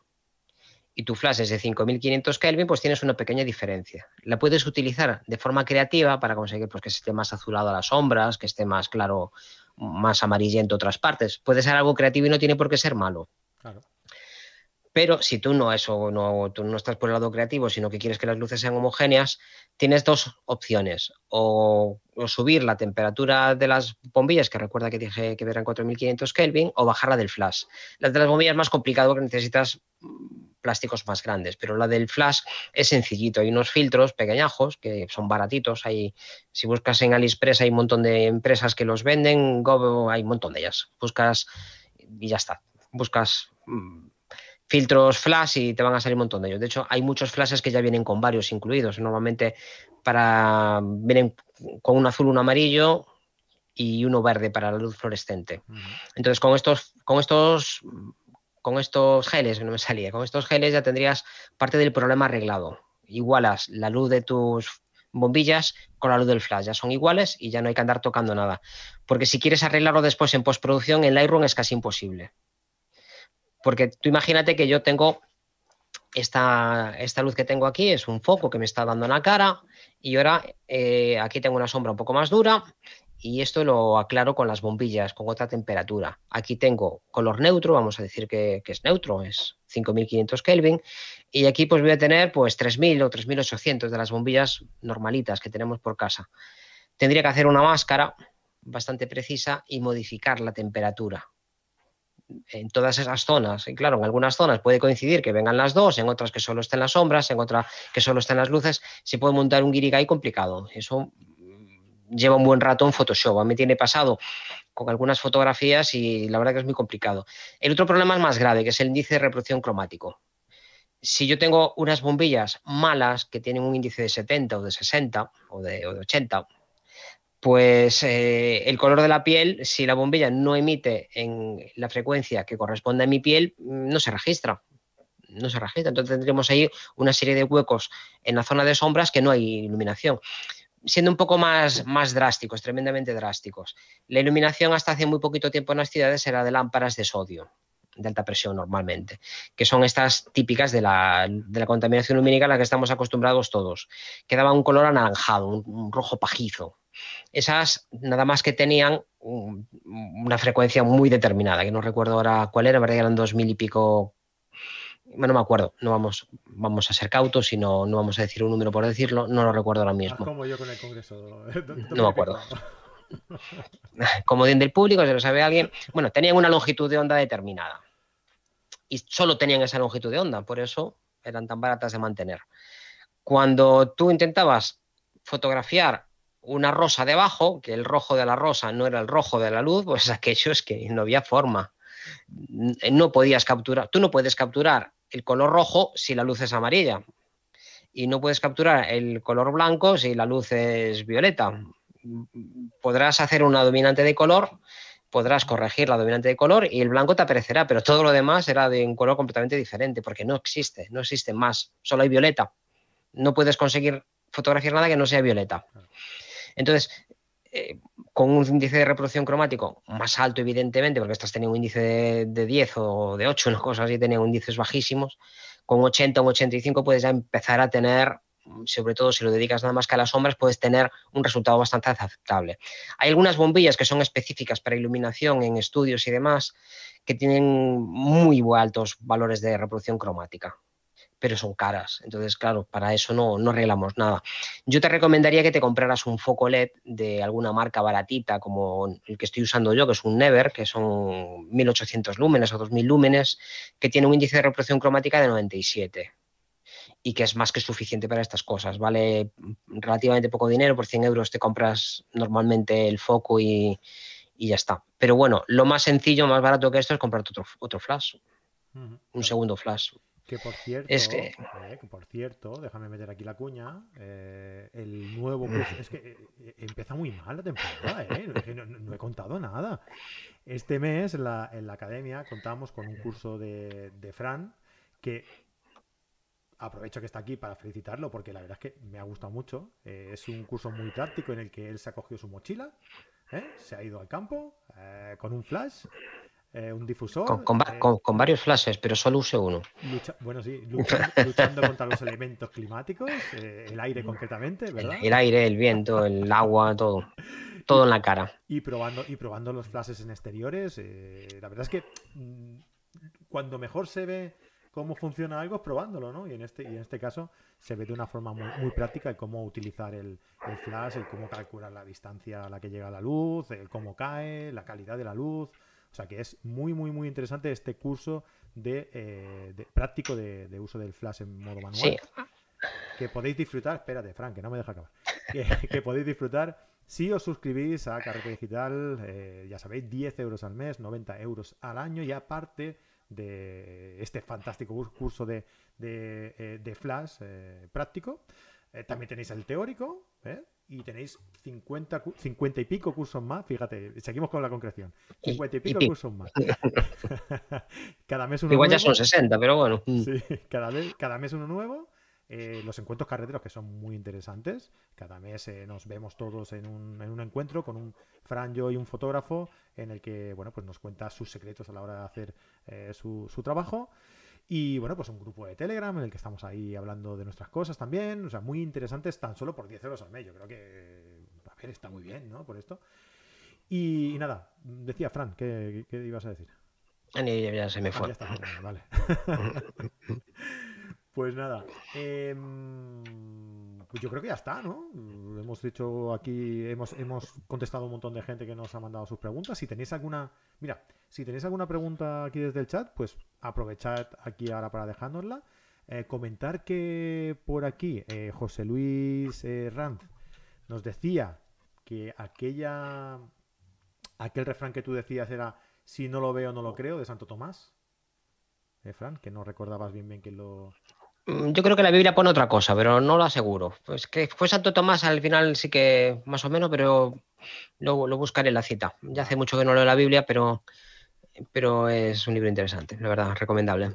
y tu flash es de 5500 Kelvin, pues tienes una pequeña diferencia. La puedes utilizar de forma creativa para conseguir pues, que esté más azulado a las sombras, que esté más claro, más amarillento otras partes. Puede ser algo creativo y no tiene por qué ser malo. Pero si tú no eso, no, tú no estás por el lado creativo, sino que quieres que las luces sean homogéneas, tienes dos opciones. O, subir la temperatura de las bombillas, que recuerda que dije que eran 4500 Kelvin, o bajarla del flash. La de las bombillas es más complicado porque necesitas plásticos más grandes, pero la del flash es sencillito. Hay unos filtros pequeñajos que son baratitos. Hay, si buscas en AliExpress hay un montón de empresas que los venden, Go, hay un montón de ellas. Buscas y ya está. Buscas mm, filtros flash y te van a salir un montón de ellos. De hecho, hay muchos flashes que ya vienen con varios incluidos. Normalmente para vienen con un azul, un amarillo y uno verde para la luz fluorescente. Entonces, con estos, con estos con estos geles, no me salía, con estos geles ya tendrías parte del problema arreglado. Igualas la luz de tus bombillas con la luz del flash, ya son iguales y ya no hay que andar tocando nada. Porque si quieres arreglarlo después en postproducción, en Lightroom es casi imposible. Porque tú imagínate que yo tengo esta, esta luz que tengo aquí, es un foco que me está dando en la cara y ahora eh, aquí tengo una sombra un poco más dura Y esto lo aclaro con las bombillas, con otra temperatura. Aquí tengo color neutro, vamos a decir que, es neutro, es 5500 Kelvin. Y aquí pues voy a tener pues 3000 o 3800 de las bombillas normalitas que tenemos por casa. Tendría que hacer una máscara bastante precisa y modificar la temperatura en todas esas zonas. Y claro, en algunas zonas puede coincidir que vengan las dos, en otras que solo estén las sombras, en otras que solo estén las luces. Se puede montar un guirigay complicado. Eso lleva un buen rato en Photoshop. A mí tiene pasado con algunas fotografías y la verdad que es muy complicado. El otro problema es más grave, que es el índice de reproducción cromático. Si yo tengo unas bombillas malas que tienen un índice de 70 o de 60 o de, 80, pues eh, el color de la piel, si la bombilla no emite en la frecuencia que corresponde a mi piel, no se registra. No se registra. Entonces tendríamos ahí una serie de huecos en la zona de sombras que no hay iluminación siendo un poco más, drásticos, tremendamente drásticos. La iluminación hasta hace muy poquito tiempo en las ciudades era de lámparas de sodio, de alta presión normalmente, que son estas típicas de la, contaminación lumínica a la que estamos acostumbrados todos, que daban un color anaranjado, un, rojo pajizo. Esas nada más que tenían una frecuencia muy determinada, que no recuerdo ahora cuál era, eran dos mil y pico no me acuerdo, no vamos, vamos a ser cautos y no, no vamos a decir un número por decirlo, no lo recuerdo ahora mismo. Como yo con el Congreso. (laughs) No me acuerdo. (laughs) Como del público, si lo sabe alguien, bueno, tenían una longitud de onda determinada. Y solo tenían esa longitud de onda, por eso eran tan baratas de mantener. Cuando tú intentabas fotografiar una rosa debajo, que el rojo de la rosa no era el rojo de la luz, pues (laughs) aquello es que no había forma. No podías capturar, tú no puedes capturar el color rojo si la luz es amarilla. Y no puedes capturar el color blanco si la luz es violeta. Podrás hacer una dominante de color, podrás corregir la dominante de color y el blanco te aparecerá, pero todo lo demás será de un color completamente diferente porque no existe, no existe más, solo hay violeta. No puedes conseguir fotografiar nada que no sea violeta. Entonces, eh, con un índice de reproducción cromático más alto, evidentemente, porque estas tenían un índice de, 10 o de 8, una cosa así, tenían índices bajísimos, con 80 o 85 puedes ya empezar a tener, sobre todo si lo dedicas nada más que a las sombras, puedes tener un resultado bastante aceptable. Hay algunas bombillas que son específicas para iluminación en estudios y demás, que tienen muy altos valores de reproducción cromática pero son caras. Entonces, claro, para eso no, no arreglamos nada. Yo te recomendaría que te compraras un foco LED de alguna marca baratita, como el que estoy usando yo, que es un Never, que son 1800 lúmenes o 2000 lúmenes, que tiene un índice de reproducción cromática de 97 y que es más que suficiente para estas cosas. Vale relativamente poco dinero, por 100 euros te compras normalmente el foco y, ya está. Pero bueno, lo más sencillo, más barato que esto es comprarte otro, otro flash, un segundo flash. Que por cierto, eh, por cierto, déjame meter aquí la cuña, eh, el nuevo curso, es que eh, empieza muy mal la temporada, no, he contado nada. Este mes en la, en la academia contamos con un curso de, de, Fran que aprovecho que está aquí para felicitarlo porque la verdad es que me ha gustado mucho. es un curso muy práctico en el que él se ha cogido su mochila, se ha ido al campo con un flash eh, un difusor. Eh, con, varios flashes, pero solo use uno. bueno, sí, (laughs) luchando, contra los elementos climáticos, eh, el aire concretamente, ¿verdad? El, aire, el viento, el agua, todo. Todo en la cara. Y probando, y probando los flashes en exteriores. la verdad es que mm, cuando mejor se ve cómo funciona algo es probándolo, ¿no? Y en este, y en este caso se ve de una forma muy, muy práctica el cómo utilizar el, el, flash, el cómo calcular la distancia a la que llega la luz, el cómo cae, la calidad de la luz. O sea que es muy, muy, muy interesante este curso de, eh, práctico de, uso del flash en modo manual. Que podéis disfrutar, espérate, Frank, que no me deja acabar. (laughs) Que, podéis disfrutar si os suscribís a Carrete Digital, eh, ya sabéis, 10 euros al mes, 90 euros al año y aparte de este fantástico curso de, de, eh, flash práctico. también tenéis el teórico, ¿eh? Y tenéis 50, 50 y pico cursos más. Fíjate, seguimos con la concreción. 50 y pico cursos más. (laughs) (laughs) cada mes uno Igual ya son 60, pero bueno. (laughs) Sí, cada, mes, cada mes uno nuevo. Eh, los encuentros carreteros que son muy interesantes. Cada mes eh, nos vemos todos en un, en un, encuentro con un Fran, yo y un fotógrafo en el que bueno, pues nos cuenta sus secretos a la hora de hacer eh, su, su trabajo. Y bueno, pues un grupo de Telegram en el que estamos ahí hablando de nuestras cosas también. O sea, muy interesantes tan solo por 10 euros al mes. Yo creo que, a ver, está muy bien, ¿no? Por esto. Y, nada, decía Fran, ¿qué, ibas a decir? Ya, se me ah, fue. vale. (laughs) (laughs) pues nada. Em, pues yo creo que ya está, ¿no? Hemos dicho aquí, hemos, hemos contestado un montón de gente que nos ha mandado sus preguntas. Si tenéis alguna, mira, si tenéis alguna pregunta aquí desde el chat, pues aprovechad aquí ahora para dejárnosla. Eh, comentar que por aquí eh, José Luis eh, Ranz nos decía que aquella aquel refrán que tú decías era si no lo veo no lo creo de Santo Tomás. Fran, que no recordabas bien bien que lo mm, yo creo que la Biblia pone otra cosa, pero no lo aseguro. Pues que fue Santo Tomás al final sí que más o menos, pero lo, lo buscaré en la cita. Ya hace mucho que no leo la Biblia, pero, pero es un libro interesante, la verdad, recomendable.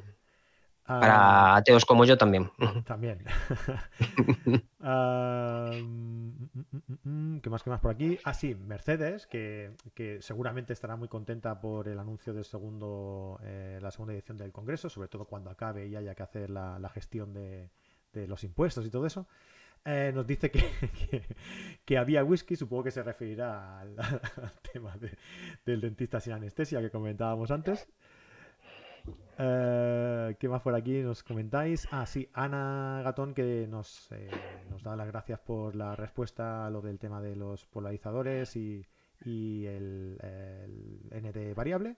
Para ah, ateos como yo también. (laughs) También. (laughs) (laughs) ¿Qué más que más por aquí? Ah, sí, Mercedes, que, seguramente estará muy contenta por el anuncio del segundo, eh, la segunda edición del Congreso, sobre todo cuando acabe y haya que hacer la, gestión de, los impuestos y todo eso. Eh, nos dice (laughs) que, había whisky, supongo que se referirá al, (laughs) tema del dentista sin anestesia que comentábamos antes. Eh, ¿Qué más por aquí nos comentáis? Ah, sí, Ana Gatón que nos, eh, nos da las gracias por la respuesta a lo del tema de los polarizadores y, el, ND variable.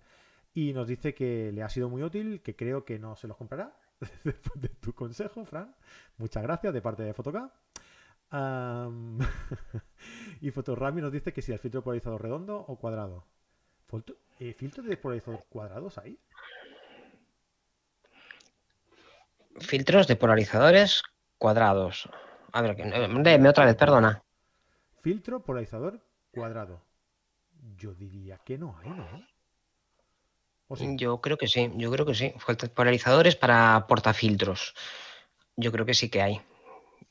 Y nos dice que le ha sido muy útil, que creo que no se los comprará. (laughs) Después de tu consejo, Fran. Muchas gracias de parte de Fotoca. (laughs) y Fotorami nos dice que si el filtro polarizador redondo o cuadrado. ¿Filtro ¿Filtros de polarizador cuadrados ahí? Filtros de polarizadores cuadrados. A ver, déme otra vez, perdona. Filtro polarizador cuadrado. Yo diría que no hay, ¿no? Yo creo que sí, yo creo que sí. Polarizadores para portafiltros. Yo creo que sí que hay.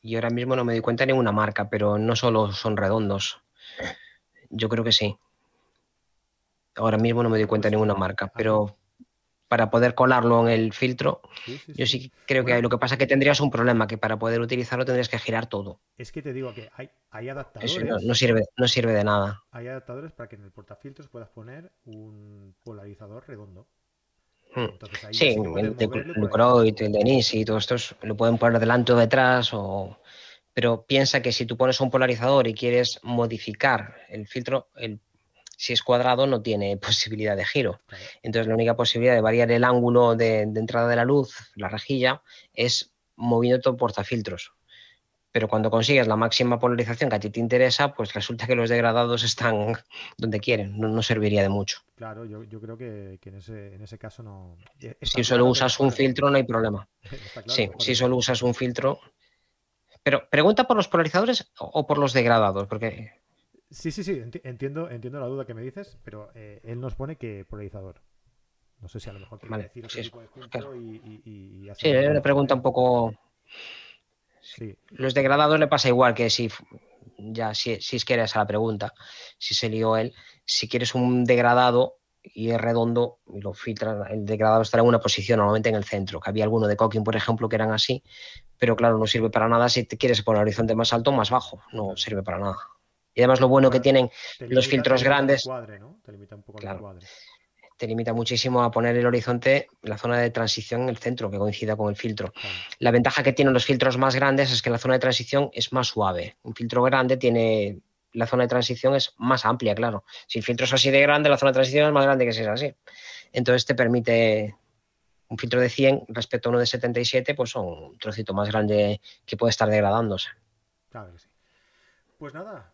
Y ahora mismo no me doy cuenta de ninguna marca, pero no solo son redondos. Yo creo que sí. Ahora mismo no me doy cuenta de ninguna marca, pero para poder colarlo en el filtro. Yo sí creo que hay. Lo que pasa es que tendrías un problema, que para poder utilizarlo tendrías que girar todo. Es que te digo que hay, adaptadores. no, sirve, no sirve de nada. Hay adaptadores para que en el portafiltros puedas poner un polarizador redondo. Hmm. sí, el de Lucroid, el de Nisi y todo esto lo pueden poner delante o detrás o pero piensa que si tú pones un polarizador y quieres modificar el filtro, el si es cuadrado no tiene (laughs) posibilidad de giro. Entonces la única posibilidad de variar el ángulo de, entrada de la luz, la rejilla, es moviendo todo portafiltros. Pero cuando consigues la máxima polarización que a ti te interesa, pues resulta que los degradados están (laughs) donde quieren, no, serviría de mucho. Claro, yo, creo que, en, ese, caso no... Eh, si solo usas un filtro no hay problema. (laughs) sí, si solo usas un filtro... Pero pregunta por los polarizadores o por los degradados, porque Sí, sí, sí, entiendo, entiendo la duda que me dices, pero eh, él nos pone que polarizador. No sé si a lo mejor quiere decir sí, tipo de y, Sí, le pregunta un poco. Sí. Los degradados le pasa igual que si ya si, si es que era esa la pregunta, si se lió él, si quieres un degradado y es redondo y lo filtras, el degradado estará en una posición normalmente en el centro, que había alguno de Cooking, por ejemplo, que eran así, pero claro, no sirve para nada si te quieres poner horizonte más alto o más bajo, no sirve para nada. Y además lo bueno que tienen los filtros grandes... Te limita un poco el cuadre. Te limita muchísimo a poner el horizonte, la zona de transición en el centro, que coincida con el filtro. La ventaja que tienen los filtros más grandes es que la zona de transición es más suave. Un filtro grande tiene la zona de transición es más amplia, claro. Si el filtro es así de grande, la zona de transición es más grande que si es así. Entonces te permite un filtro de 100 respecto a uno de 77, pues son un trocito más grande que puede estar degradándose. Claro que sí. Pues nada,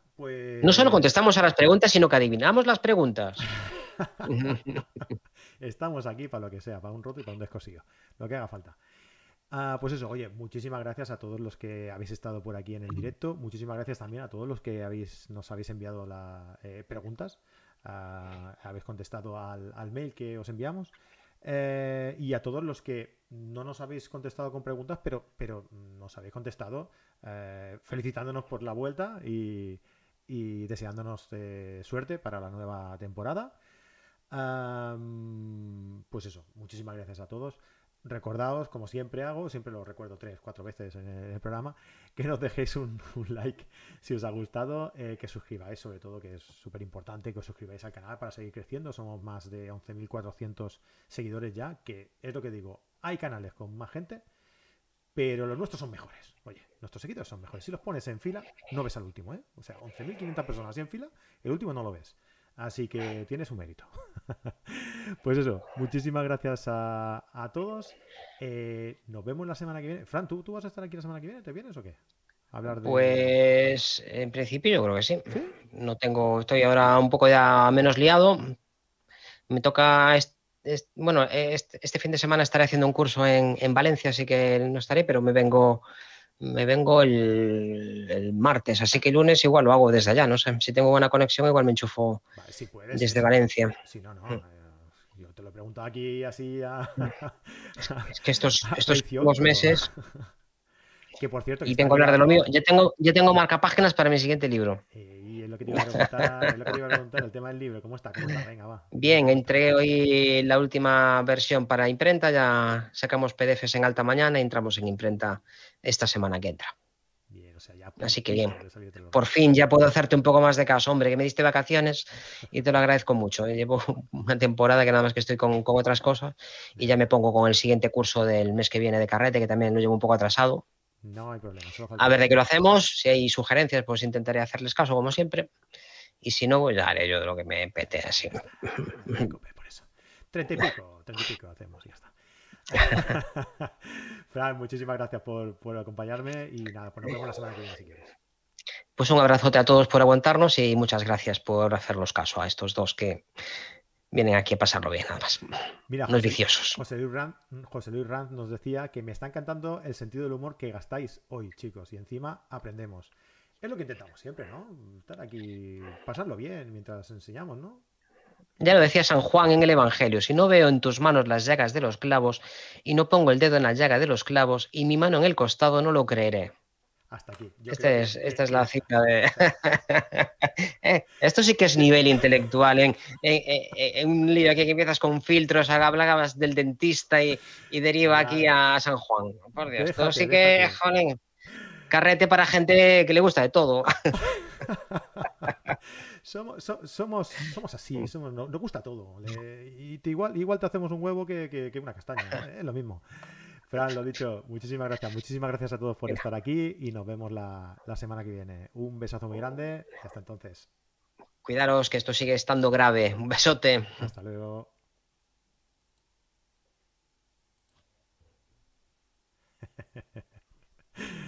no solo contestamos a las preguntas, sino que adivinamos las preguntas. (laughs) (laughs) Estamos aquí para lo que sea, para un roto y para un descosido, lo que haga falta. Ah, pues eso, oye, muchísimas gracias a todos los que habéis estado por aquí en el directo. Muchísimas gracias también a todos los que habéis, nos habéis enviado las eh, preguntas. Ah, habéis contestado al, mail que os enviamos. Eh, y a todos los que no nos habéis contestado con preguntas, pero, pero nos habéis contestado eh, felicitándonos por la vuelta y, y deseándonos suerte para la nueva temporada. Pues eso, muchísimas gracias a todos. recordaos, como siempre hago, siempre lo recuerdo tres, cuatro veces en el programa, que nos dejéis (laughs) un, like si os ha gustado, eh, que suscribáis sobre todo, que es súper importante que os suscribáis al canal para seguir creciendo. Somos más de 11.400 seguidores ya, que es lo que digo, hay canales con más gente, pero los nuestros son mejores. Oye, nuestros seguidores son mejores. Si los pones en fila, no ves al último, ¿eh? O sea, 11.500 personas en fila, el último no lo ves. Así que tiene su mérito. (laughs) pues eso, muchísimas gracias a, todos. Eh, nos vemos la semana que viene. Fran, ¿tú, ¿tú vas a estar aquí la semana que viene? ¿Te vienes o qué? Hablar de... Pues en principio yo creo que sí. No tengo, estoy ahora un poco ya menos liado. Me toca, bueno, este, fin de semana estaré haciendo un curso en, en Valencia, así que no estaré, pero me vengo me vengo el, martes, así que el lunes igual lo hago desde allá, no sé, si tengo buena conexión igual me enchufo desde Valencia. Sí, no, no, mm. eh, yo te lo he preguntado aquí así a... Es que estos, (laughs) estos últimos meses... Que por cierto... y tengo que hablar de lo mío. Ya tengo, ya tengo marcapáginas para mi siguiente libro. Eh, lo que te iba a preguntar, lo que te iba a preguntar el tema del libro. ¿Cómo está? ¿Cómo está? Venga, va. Bien, entregué hoy la última versión para imprenta. Ya sacamos PDFs en alta mañana y entramos en imprenta esta semana que entra. Bien, o sea, ya Así que bien. Por fin ya puedo hacerte un poco más de caso, hombre, que me diste vacaciones y te lo agradezco mucho. ¿eh? Llevo una temporada que nada más que estoy con, con otras cosas y ya me pongo con el siguiente curso del mes que viene de carrete, que también lo llevo un poco atrasado. No hay problema. A ver de qué lo hacemos. Si hay sugerencias, pues intentaré hacerles caso, como siempre. Y si no, pues ya haré yo de lo que me pete así. por eso. Treinta y pico, treinta y pico hacemos, ya está. (laughs) Fran, muchísimas gracias por, por, acompañarme y nada, pues nos vemos la semana que viene si quieres. Pues un abrazote a todos por aguantarnos y muchas gracias por hacerlos caso a estos dos que vienen aquí a pasarlo bien, nada más. Mira, no viciosos. José Luis, Rand, José Luis Rand nos decía que me está encantando el sentido del humor que gastáis hoy, chicos, y encima aprendemos. Es lo que intentamos siempre, ¿no? Estar aquí, pasarlo bien mientras enseñamos, ¿no? Ya lo decía San Juan en el Evangelio, si no veo en tus manos las llagas de los clavos y no pongo el dedo en la llaga de los clavos y mi mano en el costado, no lo creeré. Hasta aquí. Este es, esta es la cita de... (laughs) Eh, esto sí que es nivel intelectual. En, un libro aquí que empiezas con filtros, hablabas del dentista y, deriva aquí a San Juan. Por Dios, esto sí que, joder, carrete para gente que le gusta de todo. (laughs) somos, somos, somos así, nos, gusta todo. y igual, igual te hacemos un huevo que, una castaña, ¿eh? es lo mismo. Fran, lo dicho, muchísimas gracias. Muchísimas gracias a todos por estar aquí y nos vemos la, la semana que viene. Un besazo muy grande y hasta entonces. Cuidaros que esto sigue estando grave. Un besote. Hasta luego. (laughs)